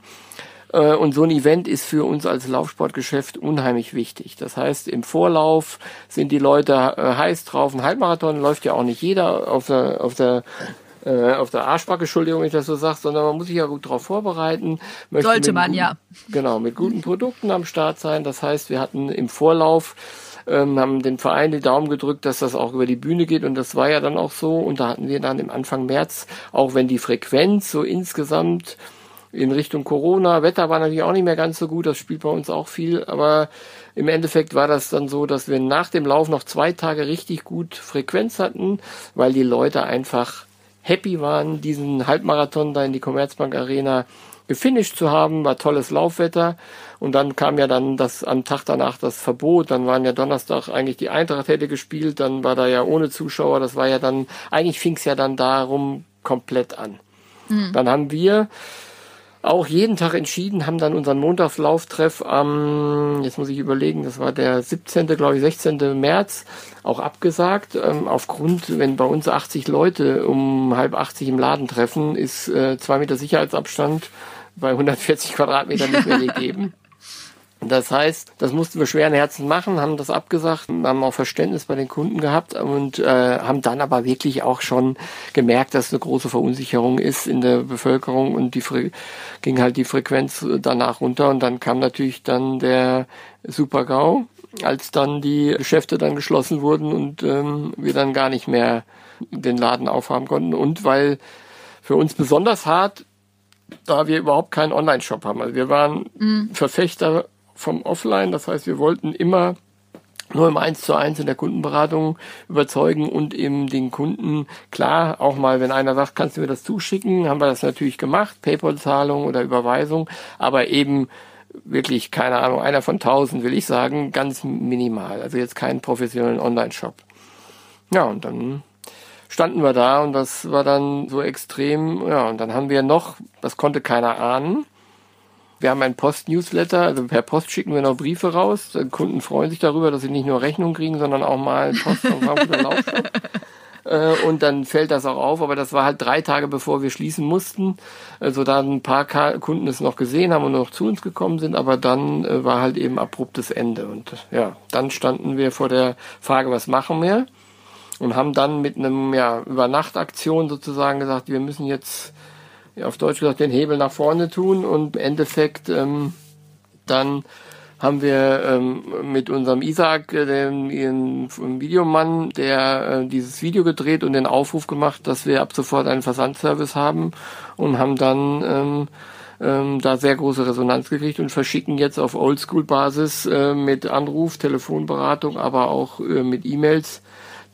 Äh, Und so ein Event ist für uns als Laufsportgeschäft unheimlich wichtig. Das heißt, im Vorlauf sind die Leute äh, heiß drauf. Ein Halbmarathon läuft ja auch nicht jeder auf der, auf der äh, auf der Arschbacke, Entschuldigung, wenn ich das so sage, sondern man muss sich ja gut darauf vorbereiten. Möchte Sollte man, guten- ja. Genau, mit guten Produkten am Start sein. Das heißt, wir hatten im Vorlauf, ähm, haben den Verein die Daumen gedrückt, dass das auch über die Bühne geht und das war ja dann auch so. Und da hatten wir dann im Anfang März, auch wenn die Frequenz so insgesamt in Richtung Corona, Wetter war natürlich auch nicht mehr ganz so gut, das spielt bei uns auch viel, aber im Endeffekt war das dann so, dass wir nach dem Lauf noch zwei Tage richtig gut Frequenz hatten, weil die Leute einfach happy waren, diesen Halbmarathon da in die Commerzbank Arena gefinisht zu haben, war tolles Laufwetter. Und dann kam ja dann das am Tag danach das Verbot, dann waren ja Donnerstag eigentlich die Eintracht hätte gespielt, dann war da ja ohne Zuschauer, das war ja dann, eigentlich fing es ja dann darum komplett an. Dann haben wir auch jeden Tag entschieden, haben dann unseren Montagslauftreff am, jetzt muss ich überlegen, das war der 17., glaube ich, 16. März, auch abgesagt. Ähm, aufgrund, wenn bei uns 80 Leute um halb 80 im Laden treffen, ist äh, zwei Meter Sicherheitsabstand bei 140 Quadratmetern nicht mehr gegeben. Das heißt, das mussten wir schweren Herzen machen, haben das abgesagt, haben auch Verständnis bei den Kunden gehabt und äh, haben dann aber wirklich auch schon gemerkt, dass eine große Verunsicherung ist in der Bevölkerung und die Fre ging halt die Frequenz danach runter und dann kam natürlich dann der Super-GAU, als dann die Geschäfte dann geschlossen wurden und ähm, wir dann gar nicht mehr den Laden aufhaben konnten und weil für uns besonders hart da wir überhaupt keinen Online-Shop haben. Also wir waren Verfechter vom Offline, das heißt, wir wollten immer nur im Eins zu eins in der Kundenberatung überzeugen und eben den Kunden, klar, auch mal, wenn einer sagt, kannst du mir das zuschicken, haben wir das natürlich gemacht, Paypal-Zahlung oder Überweisung, aber eben wirklich, keine Ahnung, einer von tausend, will ich sagen, ganz minimal. Also jetzt keinen professionellen Online-Shop. Ja, und dann standen wir da und das war dann so extrem, ja, und dann haben wir noch, das konnte keiner ahnen, wir haben ein Post-Newsletter, also per Post schicken wir noch Briefe raus. Kunden freuen sich darüber, dass sie nicht nur Rechnung kriegen, sondern auch mal Post vom Frankfurter Laufshop. Äh, Und dann fällt das auch auf, aber das war halt drei Tage bevor wir schließen mussten. Also da ein paar Kunden es noch gesehen haben und noch zu uns gekommen sind, aber dann äh, war halt eben abruptes Ende. Und ja, dann standen wir vor der Frage, was machen wir? Und haben dann mit einem ja, Übernachtaktion sozusagen gesagt, wir müssen jetzt auf Deutsch gesagt den Hebel nach vorne tun und im Endeffekt ähm, dann haben wir ähm, mit unserem Isaac, äh, dem, dem Videomann, der äh, dieses Video gedreht und den Aufruf gemacht, dass wir ab sofort einen Versandservice haben und haben dann ähm, ähm, da sehr große Resonanz gekriegt und verschicken jetzt auf Oldschool-Basis äh, mit Anruf, Telefonberatung, aber auch äh, mit E-Mails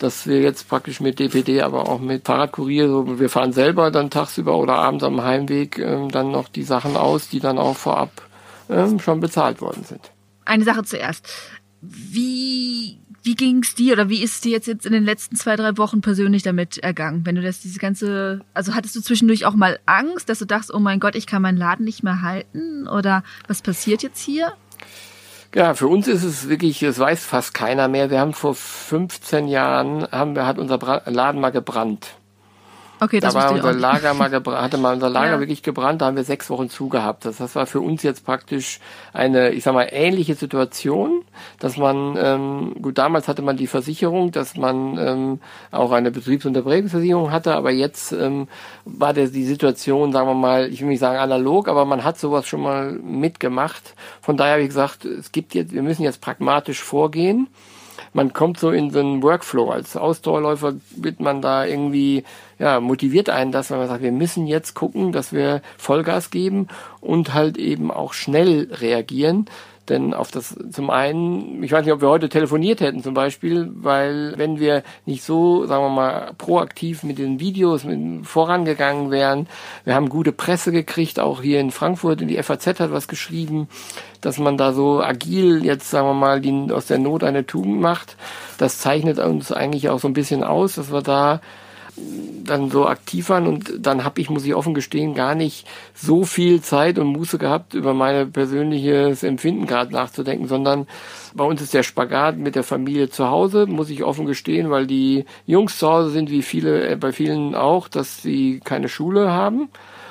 dass wir jetzt praktisch mit DPD, aber auch mit Fahrradkurier, so, wir fahren selber dann tagsüber oder abends am Heimweg ähm, dann noch die Sachen aus, die dann auch vorab ähm, schon bezahlt worden sind. Eine Sache zuerst. Wie, wie ging's dir oder wie ist es dir jetzt, jetzt in den letzten zwei, drei Wochen persönlich damit ergangen? Wenn du das, diese ganze, also hattest du zwischendurch auch mal Angst, dass du dachtest, oh mein Gott, ich kann meinen Laden nicht mehr halten? Oder was passiert jetzt hier? Ja, für uns ist es wirklich, es weiß fast keiner mehr. Wir haben vor 15 Jahren, haben wir, hat unser Laden mal gebrannt. Okay, das da war unser Lager mal hatte mal unser Lager ja. wirklich gebrannt, da haben wir sechs Wochen zugehabt. Das, das war für uns jetzt praktisch eine, ich sag mal, ähnliche Situation, dass man, ähm, gut, damals hatte man die Versicherung, dass man ähm, auch eine Betriebsunterbrechungsversicherung hatte, aber jetzt ähm, war der, die Situation, sagen wir mal, ich will nicht sagen analog, aber man hat sowas schon mal mitgemacht. Von daher habe ich gesagt, es gibt jetzt, wir müssen jetzt pragmatisch vorgehen man kommt so in so einen Workflow. Als Ausdauerläufer wird man da irgendwie, ja, motiviert einen das, weil man sagt, wir müssen jetzt gucken, dass wir Vollgas geben und halt eben auch schnell reagieren. Denn auf das zum einen, ich weiß nicht, ob wir heute telefoniert hätten zum Beispiel, weil wenn wir nicht so, sagen wir mal, proaktiv mit den Videos mit, vorangegangen wären, wir haben gute Presse gekriegt, auch hier in Frankfurt, in die FAZ hat was geschrieben, dass man da so agil jetzt, sagen wir mal, die, aus der Not eine Tugend macht. Das zeichnet uns eigentlich auch so ein bisschen aus, dass wir da dann so aktiv waren und dann habe ich, muss ich offen gestehen, gar nicht so viel Zeit und Muße gehabt, über mein persönliches Empfinden gerade nachzudenken, sondern bei uns ist der Spagat mit der Familie zu Hause, muss ich offen gestehen, weil die Jungs zu Hause sind, wie viele, äh, bei vielen auch, dass sie keine Schule haben.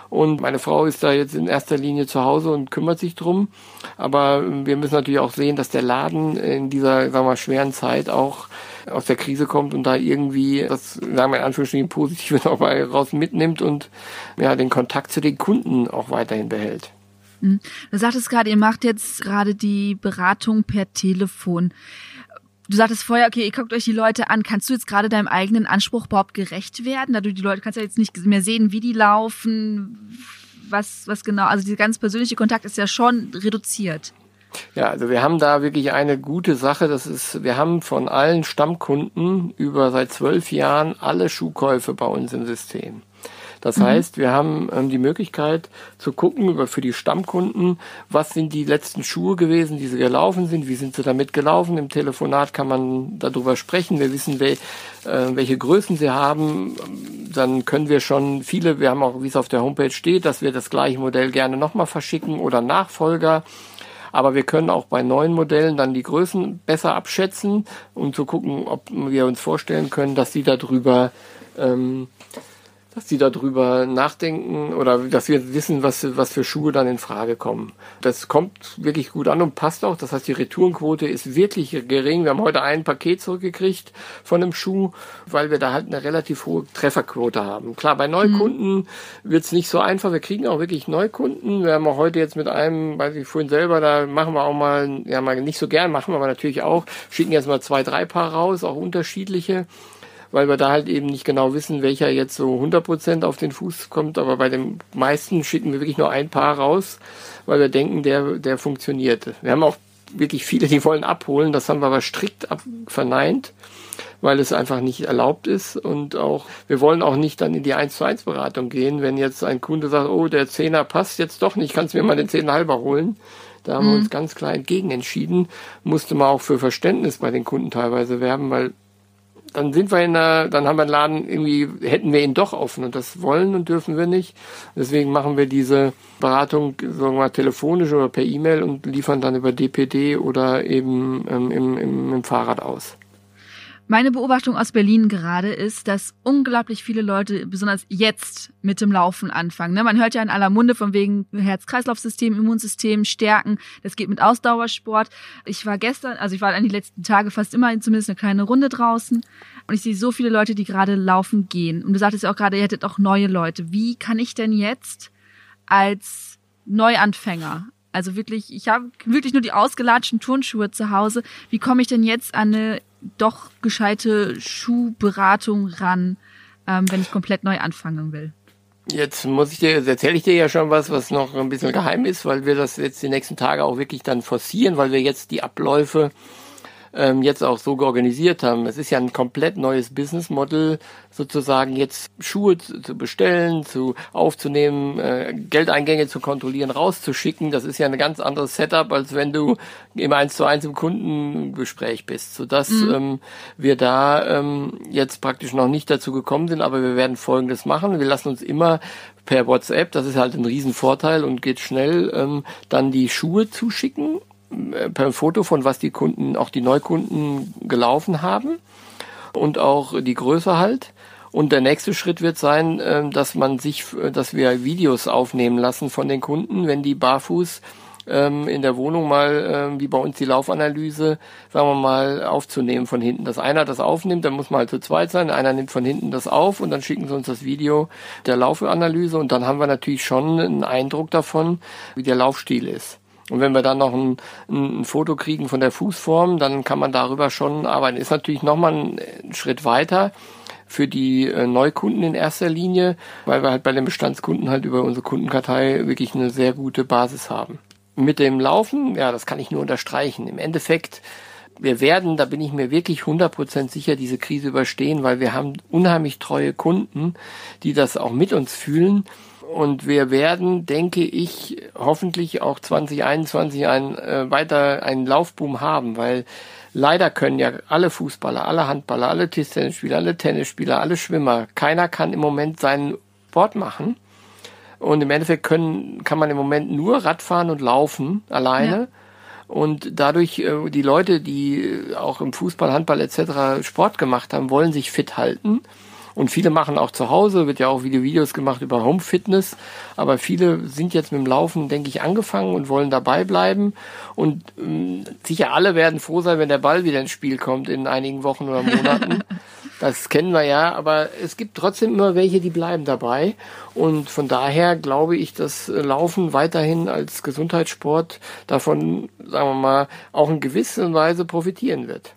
Und meine Frau ist da jetzt in erster Linie zu Hause und kümmert sich drum. Aber wir müssen natürlich auch sehen, dass der Laden in dieser, sagen wir mal, schweren Zeit auch aus der Krise kommt und da irgendwie das, sagen wir in Anführungsstrichen, Positive mal raus mitnimmt und ja, den Kontakt zu den Kunden auch weiterhin behält. Hm. Du sagtest gerade, ihr macht jetzt gerade die Beratung per Telefon. Du sagtest vorher, okay, ihr guckt euch die Leute an. Kannst du jetzt gerade deinem eigenen Anspruch überhaupt gerecht werden? Da du die Leute kannst ja jetzt nicht mehr sehen, wie die laufen, was, was genau. Also dieser ganz persönliche Kontakt ist ja schon reduziert. Ja, also wir haben da wirklich eine gute Sache. Das ist, wir haben von allen Stammkunden über seit zwölf Jahren alle Schuhkäufe bei uns im System. Das mhm. heißt, wir haben ähm, die Möglichkeit zu gucken über für die Stammkunden, was sind die letzten Schuhe gewesen, die sie gelaufen sind, wie sind sie damit gelaufen. Im Telefonat kann man darüber sprechen. Wir wissen, wel, äh, welche Größen sie haben. Dann können wir schon viele, wir haben auch, wie es auf der Homepage steht, dass wir das gleiche Modell gerne nochmal verschicken oder Nachfolger. Aber wir können auch bei neuen Modellen dann die Größen besser abschätzen und zu gucken, ob wir uns vorstellen können, dass sie darüber ähm, dass die darüber nachdenken oder dass wir wissen, was, was für Schuhe dann in Frage kommen. Das kommt wirklich gut an und passt auch. Das heißt, die Retourenquote ist wirklich gering. Wir haben heute ein Paket zurückgekriegt von einem Schuh, weil wir da halt eine relativ hohe Trefferquote haben. Klar, bei Neukunden mhm. wird es nicht so einfach. Wir kriegen auch wirklich Neukunden. Wir haben auch heute jetzt mit einem, weiß ich vorhin selber, da machen wir auch mal, ja mal nicht so gern, machen wir aber natürlich auch, schicken jetzt mal zwei, drei Paar raus, auch unterschiedliche weil wir da halt eben nicht genau wissen, welcher jetzt so 100% auf den Fuß kommt. Aber bei den meisten schicken wir wirklich nur ein Paar raus, weil wir denken, der, der funktioniert. Wir haben auch wirklich viele, die wollen abholen. Das haben wir aber strikt verneint, weil es einfach nicht erlaubt ist. Und auch, wir wollen auch nicht dann in die 1 zu 1 Beratung gehen, wenn jetzt ein Kunde sagt, oh, der Zehner passt jetzt doch nicht, kannst du mir mal den Zehner halber holen. Da haben mhm. wir uns ganz klar entgegen entschieden. Musste man auch für Verständnis bei den Kunden teilweise werben, weil dann sind wir in der, dann haben wir den Laden irgendwie, hätten wir ihn doch offen und das wollen und dürfen wir nicht. Deswegen machen wir diese Beratung, sagen wir mal, telefonisch oder per E-Mail und liefern dann über DPD oder eben ähm, im, im, im Fahrrad aus. Meine Beobachtung aus Berlin gerade ist, dass unglaublich viele Leute, besonders jetzt, mit dem Laufen anfangen. Ne? Man hört ja in aller Munde von wegen Herz-Kreislauf-System, Immunsystem stärken. Das geht mit Ausdauersport. Ich war gestern, also ich war an die letzten Tage fast immer zumindest eine kleine Runde draußen. Und ich sehe so viele Leute, die gerade laufen gehen. Und du sagtest ja auch gerade, ihr hättet auch neue Leute. Wie kann ich denn jetzt als Neuanfänger also wirklich, ich habe wirklich nur die ausgelatschten Turnschuhe zu Hause. Wie komme ich denn jetzt an eine doch gescheite Schuhberatung ran, ähm, wenn ich komplett neu anfangen will. Jetzt muss ich dir, jetzt erzähle ich dir ja schon was, was noch ein bisschen geheim ist, weil wir das jetzt die nächsten Tage auch wirklich dann forcieren, weil wir jetzt die Abläufe ähm, jetzt auch so organisiert haben. Es ist ja ein komplett neues Business Model, sozusagen jetzt Schuhe zu, zu bestellen, zu aufzunehmen, äh, Geldeingänge zu kontrollieren, rauszuschicken. Das ist ja ein ganz anderes Setup, als wenn du im eins zu eins im Kundengespräch bist, sodass mhm. ähm, wir da ähm, jetzt praktisch noch nicht dazu gekommen sind, aber wir werden Folgendes machen. Wir lassen uns immer per WhatsApp, das ist halt ein Riesenvorteil und geht schnell, ähm, dann die Schuhe zuschicken per Foto von was die Kunden, auch die Neukunden gelaufen haben und auch die Größe halt. Und der nächste Schritt wird sein, ähm, dass man sich, dass wir Videos aufnehmen lassen von den Kunden, wenn die barfuß ähm, in der Wohnung mal, ähm, wie bei uns die Laufanalyse, sagen wir mal, aufzunehmen von hinten. Dass einer das aufnimmt, dann muss man halt zu zweit sein, einer nimmt von hinten das auf und dann schicken sie uns das Video der Laufanalyse und dann haben wir natürlich schon einen Eindruck davon, wie der Laufstil ist. Und wenn wir dann noch ein, ein, Foto kriegen von der Fußform, dann kann man darüber schon arbeiten. Ist natürlich nochmal ein Schritt weiter für die äh, Neukunden in erster Linie, weil wir halt bei den Bestandskunden halt über unsere Kundenkartei wirklich eine sehr gute Basis haben. Mit dem Laufen, ja, das kann ich nur unterstreichen. Im Endeffekt, wir werden, da bin ich mir wirklich 100% sicher, diese Krise überstehen, weil wir haben unheimlich treue Kunden, die das auch mit uns fühlen. Und wir werden, denke ich, hoffentlich auch 2021 ein, äh, weiter einen Laufboom haben, weil leider können ja alle Fußballer, alle Handballer, alle Tischtennisspieler, alle Tennisspieler, alle Schwimmer, keiner kann im Moment seinen Sport machen. Und im Endeffekt können, kann man im Moment nur Radfahren und laufen alleine. Ja. Und dadurch, äh, die Leute, die auch im Fußball, Handball etc. Sport gemacht haben, wollen sich fit halten. Und viele machen auch zu Hause, wird ja auch Video Videos gemacht über Home Fitness. Aber viele sind jetzt mit dem Laufen, denke ich, angefangen und wollen dabei bleiben. Und ähm, sicher alle werden froh sein, wenn der Ball wieder ins Spiel kommt in einigen Wochen oder Monaten. Das kennen wir ja, aber es gibt trotzdem immer welche, die bleiben dabei. Und von daher glaube ich, dass Laufen weiterhin als Gesundheitssport davon, sagen wir mal, auch in gewisser Weise profitieren wird.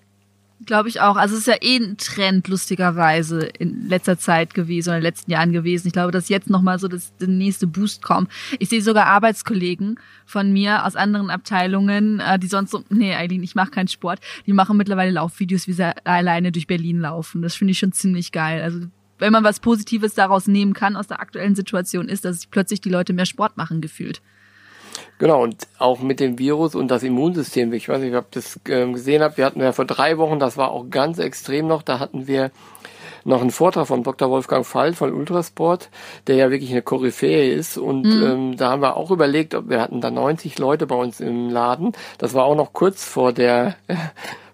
Glaube ich auch. Also es ist ja eh ein Trend, lustigerweise, in letzter Zeit gewesen oder in den letzten Jahren gewesen. Ich glaube, dass jetzt nochmal so das, der nächste Boost kommt. Ich sehe sogar Arbeitskollegen von mir aus anderen Abteilungen, äh, die sonst so, nee, Eileen, ich mache keinen Sport. Die machen mittlerweile Laufvideos, wie sie alleine durch Berlin laufen. Das finde ich schon ziemlich geil. Also wenn man was Positives daraus nehmen kann aus der aktuellen Situation, ist, dass plötzlich die Leute mehr Sport machen gefühlt. Genau, und auch mit dem Virus und das Immunsystem. Ich weiß nicht, ob ihr das äh, gesehen habt. Wir hatten ja vor drei Wochen, das war auch ganz extrem noch, da hatten wir noch einen Vortrag von Dr. Wolfgang Fall von Ultrasport, der ja wirklich eine Koryphäe ist. Und mhm. ähm, da haben wir auch überlegt, ob wir hatten da 90 Leute bei uns im Laden. Das war auch noch kurz vor der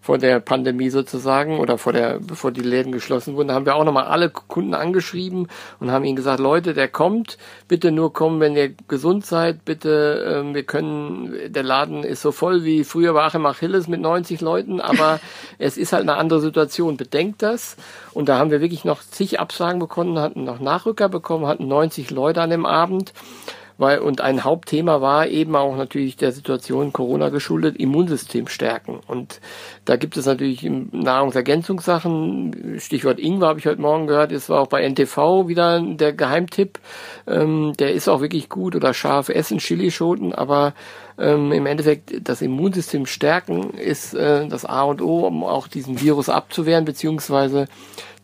vor der Pandemie sozusagen oder vor der, bevor die Läden geschlossen wurden, haben wir auch nochmal alle Kunden angeschrieben und haben ihnen gesagt, Leute, der kommt, bitte nur kommen, wenn ihr gesund seid, bitte, ähm, wir können, der Laden ist so voll wie früher war Achim Achilles mit 90 Leuten, aber es ist halt eine andere Situation, bedenkt das. Und da haben wir wirklich noch zig Absagen bekommen, hatten noch Nachrücker bekommen, hatten 90 Leute an dem Abend weil und ein Hauptthema war eben auch natürlich der Situation Corona geschuldet Immunsystem stärken. Und da gibt es natürlich Nahrungsergänzungssachen. Stichwort Ingwer habe ich heute Morgen gehört. Es war auch bei NTV wieder der Geheimtipp. Ähm, der ist auch wirklich gut. Oder scharf essen Chilischoten. Aber ähm, im Endeffekt das Immunsystem stärken ist äh, das A und O um auch diesen Virus abzuwehren beziehungsweise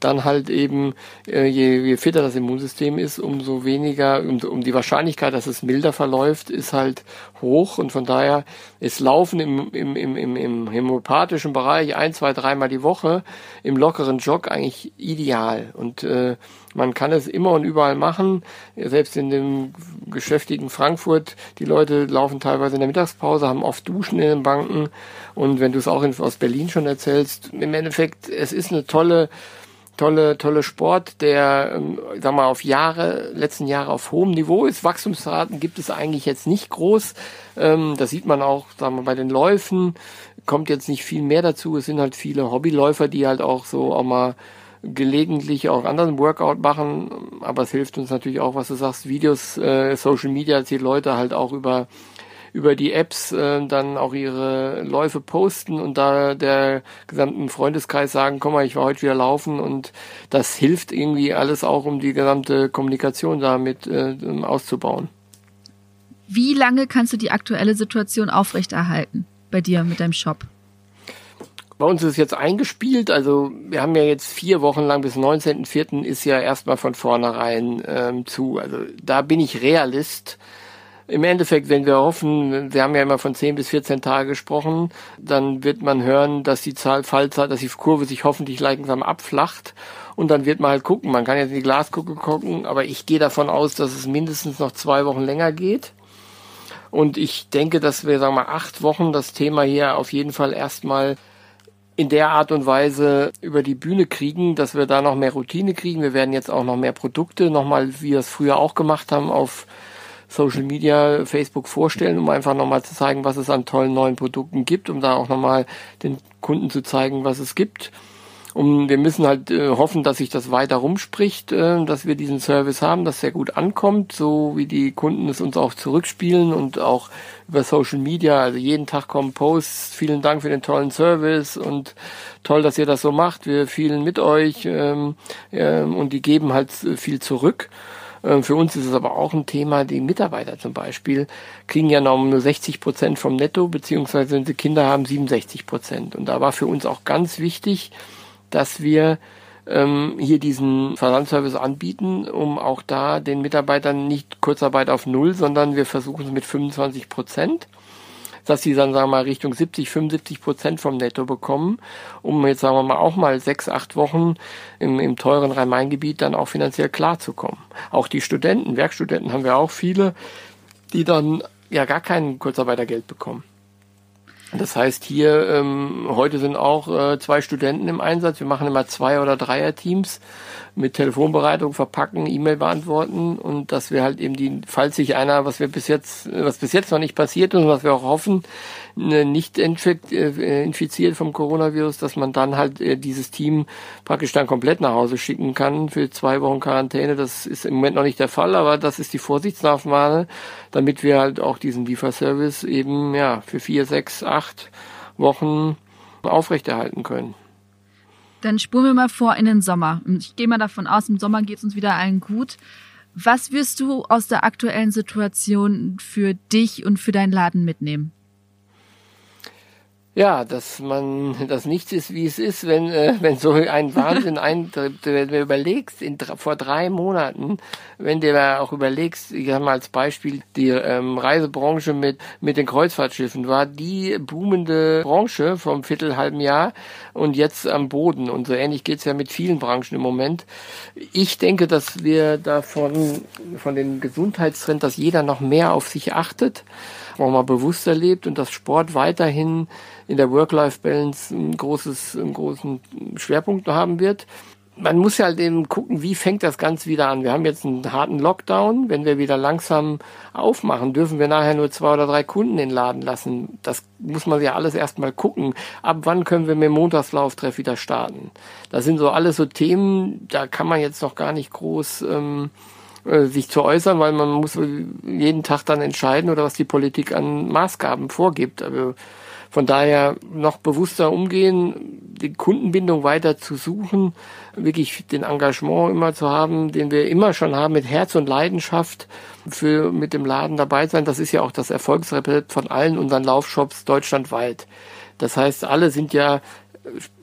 dann halt eben, äh, je, je fitter das Immunsystem ist, umso weniger, um, um die Wahrscheinlichkeit, dass es milder verläuft, ist halt hoch und von daher ist Laufen im, im, im, im, im homöopathischen Bereich ein, zwei, dreimal die Woche im lockeren Jog eigentlich ideal und äh, man kann es immer und überall machen, selbst in dem geschäftigen Frankfurt. Die Leute laufen teilweise in der Mittagspause, haben oft Duschen in den Banken. Und wenn du es auch in, aus Berlin schon erzählst, im Endeffekt, es ist eine tolle tolle, tolle Sport, der, ähm, sag mal, auf Jahre, letzten Jahre auf hohem Niveau ist. Wachstumsraten gibt es eigentlich jetzt nicht groß. Ähm, das sieht man auch, sagen wir, bei den Läufen kommt jetzt nicht viel mehr dazu. Es sind halt viele Hobbyläufer, die halt auch so auch mal gelegentlich auch anderen Workout machen, aber es hilft uns natürlich auch, was du sagst, Videos, äh, Social Media, die Leute halt auch über über die Apps äh, dann auch ihre Läufe posten und da der gesamten Freundeskreis sagen, komm mal, ich war heute wieder laufen und das hilft irgendwie alles auch, um die gesamte Kommunikation damit äh, auszubauen. Wie lange kannst du die aktuelle Situation aufrechterhalten bei dir mit deinem Shop? Bei uns ist es jetzt eingespielt, also wir haben ja jetzt vier Wochen lang bis 19.04. ist ja erstmal von vornherein ähm, zu. Also da bin ich Realist im Endeffekt, wenn wir hoffen, wir haben ja immer von 10 bis 14 Tage gesprochen, dann wird man hören, dass die Zahl, Fallzahl, dass die Kurve sich hoffentlich langsam abflacht. Und dann wird man halt gucken. Man kann jetzt in die Glaskugel gucken, aber ich gehe davon aus, dass es mindestens noch zwei Wochen länger geht. Und ich denke, dass wir, sagen wir mal, acht Wochen das Thema hier auf jeden Fall erstmal in der Art und Weise über die Bühne kriegen, dass wir da noch mehr Routine kriegen. Wir werden jetzt auch noch mehr Produkte nochmal, wie wir es früher auch gemacht haben, auf Social Media, Facebook vorstellen, um einfach nochmal zu zeigen, was es an tollen neuen Produkten gibt, um da auch nochmal den Kunden zu zeigen, was es gibt. Und wir müssen halt äh, hoffen, dass sich das weiter rumspricht, äh, dass wir diesen Service haben, dass sehr gut ankommt, so wie die Kunden es uns auch zurückspielen und auch über Social Media. Also jeden Tag kommen Posts. Vielen Dank für den tollen Service und toll, dass ihr das so macht. Wir vielen mit euch ähm, ähm, und die geben halt viel zurück. Ähm, für uns ist es aber auch ein Thema, die Mitarbeiter zum Beispiel kriegen ja noch nur 60 Prozent vom Netto, beziehungsweise wenn sie Kinder haben, 67 Prozent. Und da war für uns auch ganz wichtig, dass wir ähm, hier diesen Versandservice anbieten, um auch da den Mitarbeitern nicht Kurzarbeit auf Null, sondern wir versuchen es mit 25 Prozent, dass sie dann, sagen wir mal, Richtung 70, 75 Prozent vom Netto bekommen, um jetzt, sagen wir mal, auch mal sechs, acht Wochen im, im teuren Rhein-Main-Gebiet dann auch finanziell klarzukommen. Auch die Studenten, Werkstudenten haben wir auch viele, die dann ja gar kein Kurzarbeitergeld bekommen. Das heißt, hier ähm, heute sind auch äh, zwei Studenten im Einsatz. Wir machen immer zwei oder dreier Teams mit Telefonbereitung, verpacken, E-Mail beantworten und dass wir halt eben die, falls sich einer, was wir bis jetzt, was bis jetzt noch nicht passiert und was wir auch hoffen, ne, nicht äh, infiziert vom Coronavirus, dass man dann halt äh, dieses Team praktisch dann komplett nach Hause schicken kann für zwei Wochen Quarantäne. Das ist im Moment noch nicht der Fall, aber das ist die Vorsichtsmaßnahme, damit wir halt auch diesen Lieferservice eben ja für vier, sechs, acht Wochen aufrechterhalten können. Dann spuren wir mal vor in den Sommer. Ich gehe mal davon aus, im Sommer geht es uns wieder allen gut. Was wirst du aus der aktuellen Situation für dich und für deinen Laden mitnehmen? Ja, dass man, dass nichts ist, wie es ist, wenn, äh, wenn so ein Wahnsinn eintritt, wenn du überlegst, in, vor drei Monaten, wenn du auch überlegst, ich habe mal als Beispiel die ähm, Reisebranche mit, mit den Kreuzfahrtschiffen, war die boomende Branche vom viertelhalben Jahr und jetzt am Boden. Und so ähnlich geht's ja mit vielen Branchen im Moment. Ich denke, dass wir davon, von den Gesundheitstrend, dass jeder noch mehr auf sich achtet, auch mal bewusster lebt und dass Sport weiterhin in der Work-Life-Balance ein großes, einen großen Schwerpunkt haben wird. Man muss ja halt eben gucken, wie fängt das Ganze wieder an. Wir haben jetzt einen harten Lockdown. Wenn wir wieder langsam aufmachen, dürfen wir nachher nur zwei oder drei Kunden in den Laden lassen. Das muss man ja alles erstmal gucken. Ab wann können wir mit dem Montagslauftreff wieder starten? Das sind so alles so Themen, da kann man jetzt noch gar nicht groß ähm, äh, sich zu äußern, weil man muss jeden Tag dann entscheiden oder was die Politik an Maßgaben vorgibt. Also von daher noch bewusster umgehen, die Kundenbindung weiter zu suchen, wirklich den Engagement immer zu haben, den wir immer schon haben, mit Herz und Leidenschaft für mit dem Laden dabei sein. Das ist ja auch das Erfolgsrezept von allen unseren Laufshops deutschlandweit. Das heißt, alle sind ja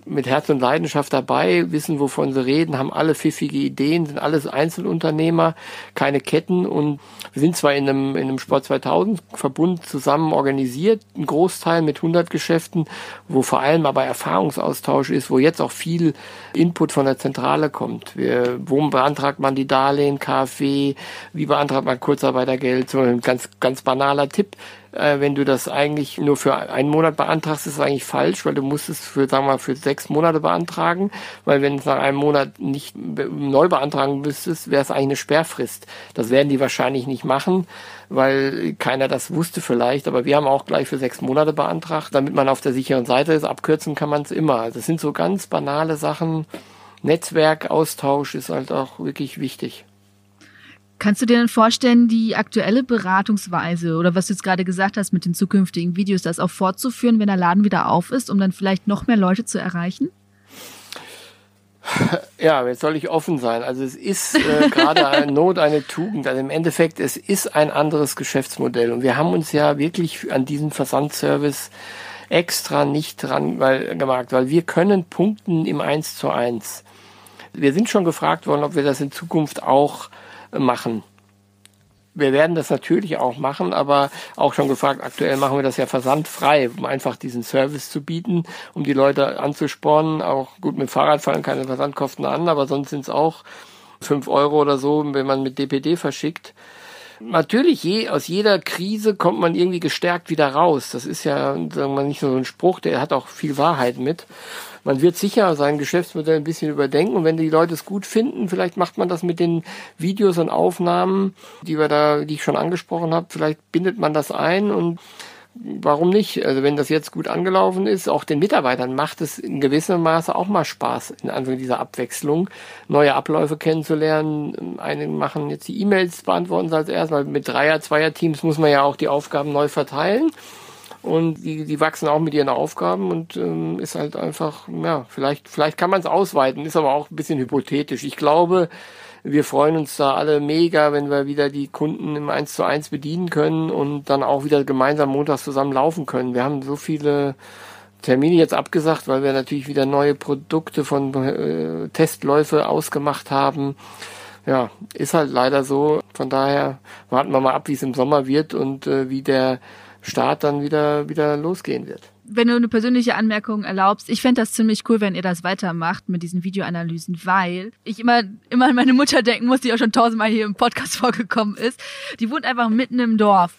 mit Herz und Leidenschaft dabei, wissen, wovon sie reden, haben alle pfiffige Ideen, sind alles Einzelunternehmer, keine Ketten und wir sind zwar in einem, in einem Sport 2000 Verbund zusammen organisiert, ein Großteil mit 100 Geschäften, wo vor allem aber Erfahrungsaustausch ist, wo jetzt auch viel Input von der Zentrale kommt. Wir, wo beantragt man die Darlehen, KfW, wie beantragt man Kurzarbeitergeld, so ein ganz, ganz banaler Tipp äh, wenn du das eigentlich nur für einen Monat beantragst, ist es eigentlich falsch, weil du musst es für, sagen wir mal, für sechs Monate beantragen, weil wenn es nach einem Monat nicht neu beantragen müsstest, wäre es eigentlich eine Sperrfrist. Das werden die wahrscheinlich nicht machen, weil keiner das wusste vielleicht, aber wir haben auch gleich für sechs Monate beantragt, damit man auf der sicheren Seite ist. Abkürzen kann man es immer. Also das sind so ganz banale Sachen. Netzwerkaustausch ist halt auch wirklich wichtig. Kannst du dir denn vorstellen, die aktuelle Beratungsweise oder was du jetzt gerade gesagt hast mit den zukünftigen Videos, das auch fortzuführen, wenn der Laden wieder auf ist, um dann vielleicht noch mehr Leute zu erreichen? Ja, jetzt soll ich offen sein. Also es ist äh, gerade eine Not, eine Tugend. Also im Endeffekt, es ist ein anderes Geschäftsmodell. Und wir haben uns ja wirklich an diesen Versandservice extra nicht dran weil, gemacht, weil wir können punkten im 1 zu 1. Wir sind schon gefragt worden, ob wir das in Zukunft auch machen. Wir werden das natürlich auch machen, aber auch schon gefragt, aktuell machen wir das ja versandfrei, um einfach diesen Service zu bieten, um die Leute anzuspornen. Auch gut, mit Fahrrad fallen keine Versandkosten an, aber sonst sind es auch fünf Euro oder so, wenn man mit DPD verschickt. Natürlich, je, aus jeder Krise kommt man irgendwie gestärkt wieder raus. Das ist ja, sagen wir mal, nicht nur so ein Spruch, der hat auch viel Wahrheit mit. Man wird sicher sein Geschäftsmodell ein bisschen überdenken und wenn die Leute es gut finden, vielleicht macht man das mit den Videos und Aufnahmen, die wir da, die ich schon angesprochen habe, vielleicht bindet man das ein und warum nicht? Also wenn das jetzt gut angelaufen ist, auch den Mitarbeitern macht es in gewissem Maße auch mal Spaß, in Anführung dieser Abwechslung, neue Abläufe kennenzulernen. Einige machen jetzt die E-Mails, beantworten sie als erstes, weil mit Dreier-, Zweier-Teams muss man ja auch die Aufgaben neu verteilen. Und die, die wachsen auch mit ihren Aufgaben und ähm, ist halt einfach, ja, vielleicht, vielleicht kann man es ausweiten, ist aber auch ein bisschen hypothetisch. Ich glaube, wir freuen uns da alle mega, wenn wir wieder die Kunden im 1 zu 1 bedienen können und dann auch wieder gemeinsam montags zusammen laufen können. Wir haben so viele Termine jetzt abgesagt, weil wir natürlich wieder neue Produkte von äh, Testläufe ausgemacht haben. Ja, ist halt leider so. Von daher warten wir mal ab, wie es im Sommer wird und äh, wie der Start dann wieder, wieder losgehen wird wenn du eine persönliche Anmerkung erlaubst, ich fände das ziemlich cool, wenn ihr das weitermacht mit diesen Videoanalysen, weil ich immer, immer an meine Mutter denken muss, die auch schon tausendmal hier im Podcast vorgekommen ist. Die wohnt einfach mitten im Dorf.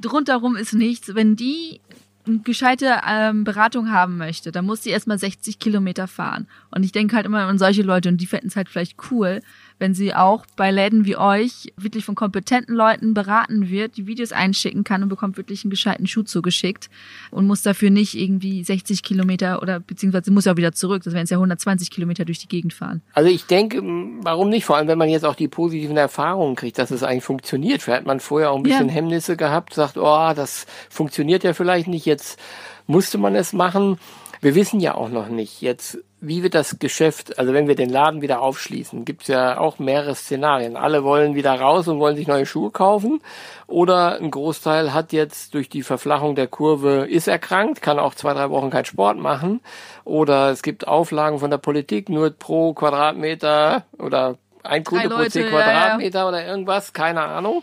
Drunterrum ist nichts. Wenn die eine gescheite ähm, Beratung haben möchte, dann muss sie erstmal 60 Kilometer fahren. Und ich denke halt immer an solche Leute und die fänden es halt vielleicht cool, wenn sie auch bei Läden wie euch wirklich von kompetenten Leuten beraten wird, die Videos einschicken kann und bekommt wirklich einen gescheiten Schuh zugeschickt und muss dafür nicht irgendwie 60 Kilometer oder beziehungsweise muss ja auch wieder zurück, das wären es ja 120 Kilometer durch die Gegend fahren. Also ich denke, warum nicht? Vor allem, wenn man jetzt auch die positiven Erfahrungen kriegt, dass es eigentlich funktioniert. Vielleicht hat man vorher auch ein bisschen ja. Hemmnisse gehabt, sagt, oh, das funktioniert ja vielleicht nicht, jetzt musste man es machen. Wir wissen ja auch noch nicht jetzt, wie wird das Geschäft, also wenn wir den Laden wieder aufschließen, gibt es ja auch mehrere Szenarien. Alle wollen wieder raus und wollen sich neue Schuhe kaufen. Oder ein Großteil hat jetzt durch die Verflachung der Kurve, ist erkrankt, kann auch zwei, drei Wochen keinen Sport machen. Oder es gibt Auflagen von der Politik, nur pro Quadratmeter oder ein Kunde pro zehn Quadratmeter ja, ja. oder irgendwas, keine Ahnung.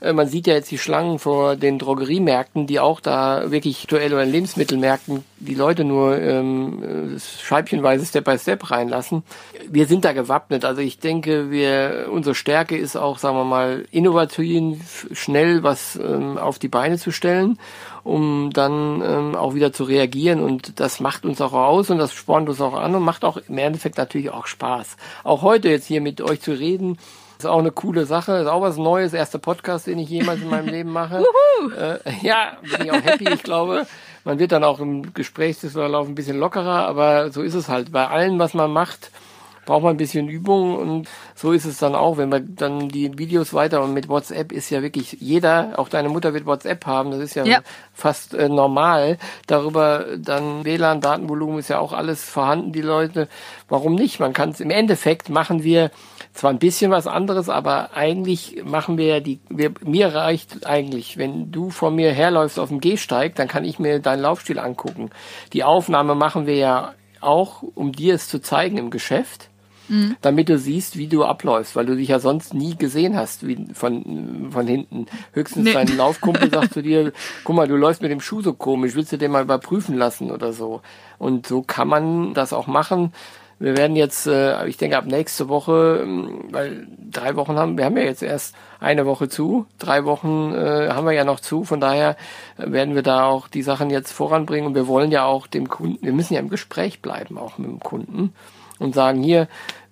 Äh, man sieht ja jetzt die Schlangen vor den Drogeriemärkten, die auch da wirklich aktuell oder Lebensmittelmärkten die Leute nur ähm, äh, scheibchenweise Step by Step reinlassen. Wir sind da gewappnet. Also ich denke, wir unsere Stärke ist auch, sagen wir mal, innovativ, schnell was ähm, auf die Beine zu stellen um dann ähm, auch wieder zu reagieren. Und das macht uns auch aus und das spornt uns auch an und macht auch im Endeffekt natürlich auch Spaß. Auch heute jetzt hier mit euch zu reden, ist auch eine coole Sache, ist auch was Neues, erster Podcast, den ich jemals in meinem Leben mache. äh, ja, bin ich auch happy, ich glaube. Man wird dann auch im Gesprächsverlauf ein bisschen lockerer, aber so ist es halt. Bei allem, was man macht, braucht man ein bisschen Übung und so ist es dann auch, wenn wir dann die Videos weiter und mit WhatsApp ist ja wirklich jeder, auch deine Mutter wird WhatsApp haben, das ist ja, ja. fast äh, normal. Darüber dann WLAN, Datenvolumen ist ja auch alles vorhanden, die Leute. Warum nicht? Man kann es im Endeffekt machen wir zwar ein bisschen was anderes, aber eigentlich machen wir ja die, wir, mir reicht eigentlich, wenn du vor mir herläufst auf dem Gehsteig, dann kann ich mir deinen Laufstil angucken. Die Aufnahme machen wir ja auch, um dir es zu zeigen im Geschäft, mhm. damit du siehst, wie du abläufst, weil du dich ja sonst nie gesehen hast wie von, von hinten. Höchstens nee. dein Laufkumpel sagt zu dir, guck mal, du läufst mit dem Schuh so komisch, willst du den mal überprüfen lassen oder so. Und so kann man das auch machen wir werden jetzt, äh, ich denke ab nächste Woche, ähm, weil drei Wochen haben, wir haben ja jetzt erst eine Woche zu, drei Wochen äh, haben wir ja noch zu, von daher werden wir da auch die Sachen jetzt voranbringen und wir wollen ja auch dem Kunden, wir müssen ja im Gespräch bleiben, auch mit dem Kunden und sagen hier,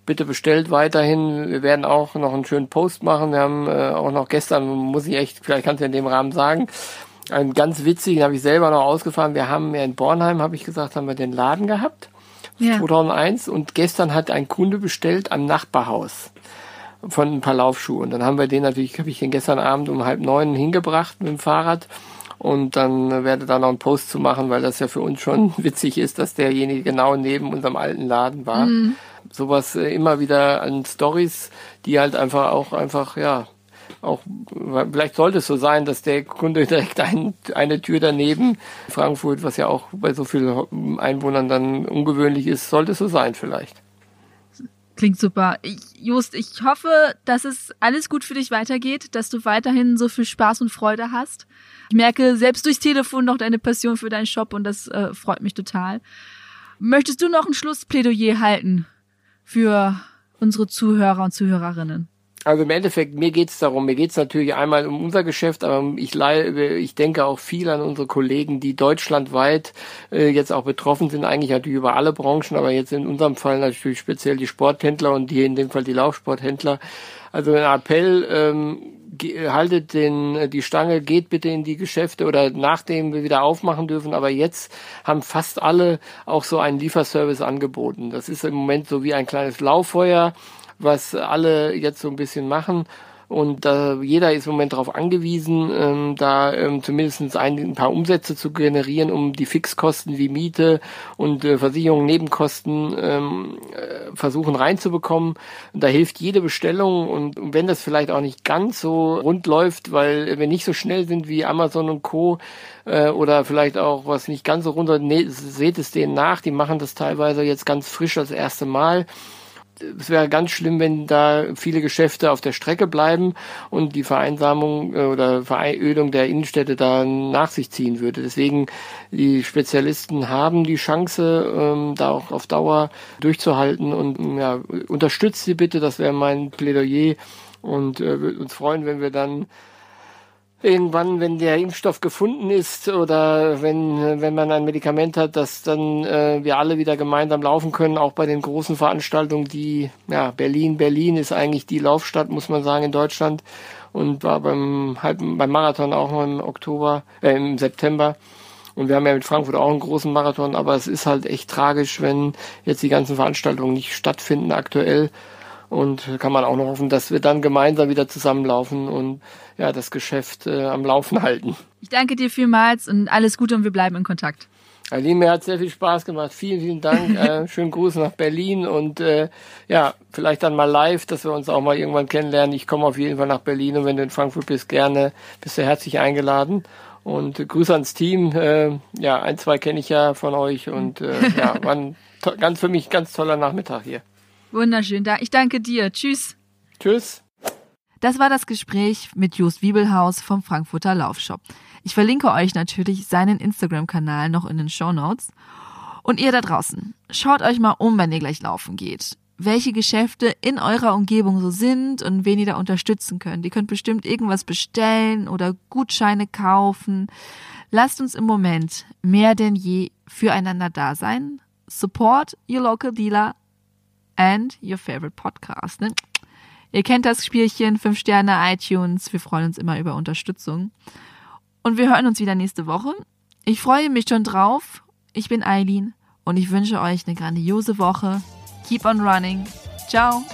bitte bestellt weiterhin. Wir werden auch noch einen schönen Post machen. Wir haben äh, auch noch gestern, muss ich echt, vielleicht kannst du in dem Rahmen sagen, einen ganz witzigen habe ich selber noch ausgefahren. Wir haben ja in Bornheim, habe ich gesagt, haben wir den Laden gehabt ja. 2001 und gestern hat ein Kunde bestellt am Nachbarhaus von ein paar Laufschuhen. Und dann haben wir den natürlich, habe ich den gestern Abend um halb neun hingebracht mit dem Fahrrad und dann werde da noch einen Post zu machen, weil das ja für uns schon witzig ist, dass derjenige genau neben unserem alten Laden war. Mhm. Sowas äh, immer wieder an Stories, die halt einfach auch einfach, ja, auch, vielleicht sollte es so sein, dass der Kunde direkt ein, eine Tür daneben, Frankfurt, was ja auch bei so vielen Einwohnern dann ungewöhnlich ist, sollte es so sein vielleicht. Klingt super. Ich, Just, ich hoffe, dass es alles gut für dich weitergeht, dass du weiterhin so viel Spaß und Freude hast. Ich merke selbst durchs Telefon noch deine Passion für deinen Shop und das äh, freut mich total. Möchtest du noch ein Schlussplädoyer halten für unsere Zuhörer und Zuhörerinnen? Also im Endeffekt, mir geht's darum, mir geht's natürlich einmal um unser Geschäft, aber ich, ich denke auch viel an unsere Kollegen, die deutschlandweit äh, jetzt auch betroffen sind, eigentlich natürlich über alle Branchen, aber jetzt in unserem Fall natürlich speziell die Sporthändler und hier in dem Fall die Laufsporthändler. Also ein Appell, ähm, haltet den, die Stange, geht bitte in die Geschäfte oder nachdem wir wieder aufmachen dürfen. Aber jetzt haben fast alle auch so einen Lieferservice angeboten. Das ist im Moment so wie ein kleines Lauffeuer was alle jetzt so ein bisschen machen. Und äh, jeder ist im Moment darauf angewiesen, ähm, da ähm, zumindest ein, ein paar Umsätze zu generieren, um die Fixkosten wie Miete und äh, Versicherung, Nebenkosten ähm, äh, versuchen reinzubekommen. Da hilft jede Bestellung und, und wenn das vielleicht auch nicht ganz so rund läuft, weil wir nicht so schnell sind wie Amazon und Co. Äh, oder vielleicht auch was nicht ganz so runter, nee, seht es denen nach, die machen das teilweise jetzt ganz frisch das erste Mal es wäre ganz schlimm, wenn da viele Geschäfte auf der Strecke bleiben und die Vereinsamung äh, oder Vereinödung der Innenstädte da nach sich ziehen würde. Deswegen die Spezialisten haben die Chance, ähm, da auch auf Dauer durchzuhalten und ja, unterstützt sie bitte, das wäre mein Plädoyer und äh, würde uns freuen, wenn wir dann irgendwann, wenn der Impfstoff gefunden ist oder wenn, wenn man ein Medikament hat, dass dann äh, wir alle wieder gemeinsam laufen können, auch bei den großen Veranstaltungen, die, ja, Berlin, Berlin ist eigentlich die Laufstadt, muss man sagen, in Deutschland und war beim, beim Marathon auch noch im Oktober, äh, im September. Und wir haben ja mit Frankfurt auch einen großen Marathon, aber es ist halt echt tragisch, wenn jetzt die ganzen Veranstaltungen nicht stattfinden aktuell. Und kann man auch noch hoffen, dass wir dann gemeinsam wieder zusammenlaufen und ja, das Geschäft äh, am Laufen halten. Ich danke dir vielmals und alles Gute und wir bleiben in Kontakt. Aline, mir hat sehr viel Spaß gemacht. Vielen, vielen Dank. äh, schönen Gruß nach Berlin und äh, ja, vielleicht dann mal live, dass wir uns auch mal irgendwann kennenlernen. Ich komme auf jeden Fall nach Berlin und wenn du in Frankfurt bist, gerne bist du herzlich eingeladen. Und äh, Grüße ans Team. Äh, ja, ein, zwei kenne ich ja von euch und äh, ja, war ein ganz für mich ganz toller Nachmittag hier. Wunderschön. Ich danke dir. Tschüss. Tschüss. Das war das Gespräch mit Just Wiebelhaus vom Frankfurter Laufshop. Ich verlinke euch natürlich seinen Instagram-Kanal noch in den Show Notes. Und ihr da draußen, schaut euch mal um, wenn ihr gleich laufen geht. Welche Geschäfte in eurer Umgebung so sind und wen ihr da unterstützen könnt. Ihr könnt bestimmt irgendwas bestellen oder Gutscheine kaufen. Lasst uns im Moment mehr denn je füreinander da sein. Support your local dealer and your favorite podcast. Ne? Ihr kennt das Spielchen, 5 Sterne iTunes. Wir freuen uns immer über Unterstützung. Und wir hören uns wieder nächste Woche. Ich freue mich schon drauf. Ich bin Eileen und ich wünsche euch eine grandiose Woche. Keep on running. Ciao.